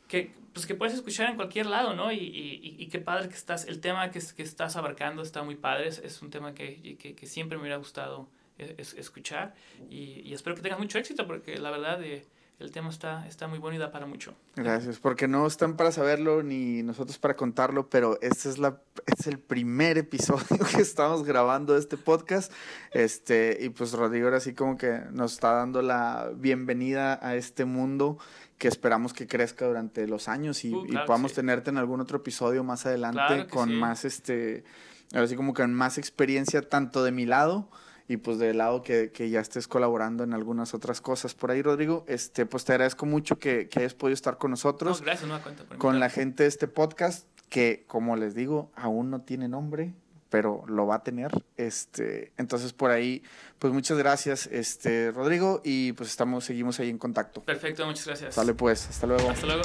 que, pues que puedes escuchar en cualquier lado, ¿no? Y, y, y qué padre que estás, el tema que, que estás abarcando está muy padre, es, es un tema que, que, que, siempre me hubiera gustado escuchar y, y, espero que tengas mucho éxito porque la verdad... de el tema está, está muy bueno y da para mucho. Gracias, porque no están para saberlo ni nosotros para contarlo, pero este es, la, es el primer episodio que estamos grabando de este podcast. Este, y pues Rodrigo ahora sí como que nos está dando la bienvenida a este mundo que esperamos que crezca durante los años y, uh, podamos tenerte en algún otro episodio más adelante con más, este, ahora sí como que más experiencia tanto de mi lado y pues del lado que, que, ya estés colaborando en algunas otras cosas por ahí, Rodrigo, este, pues te agradezco mucho que, que hayas podido estar con nosotros. gracias, no cuenta con la gente de este podcast, que como les digo, aún no tiene nombre, pero lo va a tener. Este, entonces por ahí, pues muchas gracias, este, Rodrigo, y pues estamos, seguimos ahí en contacto. Perfecto, muchas gracias. Sale pues, hasta luego. Hasta luego.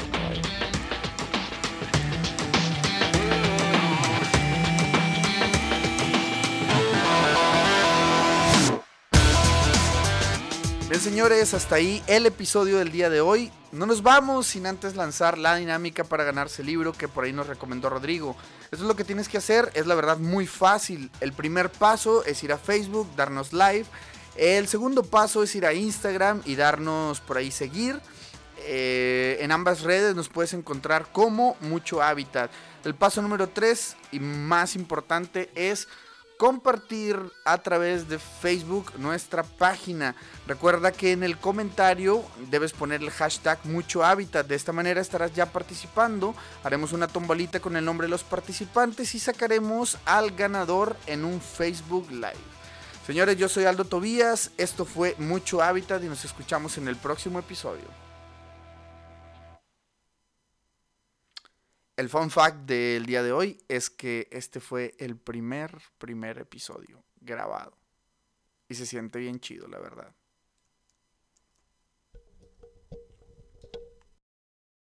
Señores, hasta ahí el episodio del día de hoy. No nos vamos sin antes lanzar la dinámica para ganarse el libro que por ahí nos recomendó Rodrigo. Eso es lo que tienes que hacer, es la verdad muy fácil. El primer paso es ir a Facebook, darnos live. El segundo paso es ir a Instagram y darnos por ahí seguir. Eh, en ambas redes nos puedes encontrar como mucho hábitat. El paso número 3 y más importante es compartir a través de Facebook nuestra página. Recuerda que en el comentario debes poner el hashtag mucho hábitat. De esta manera estarás ya participando. Haremos una tombolita con el nombre de los participantes y sacaremos al ganador en un Facebook Live. Señores, yo soy Aldo Tobías. Esto fue Mucho Hábitat y nos escuchamos en el próximo episodio. El fun fact del día de hoy es que este fue el primer, primer episodio grabado. Y se siente bien chido, la verdad.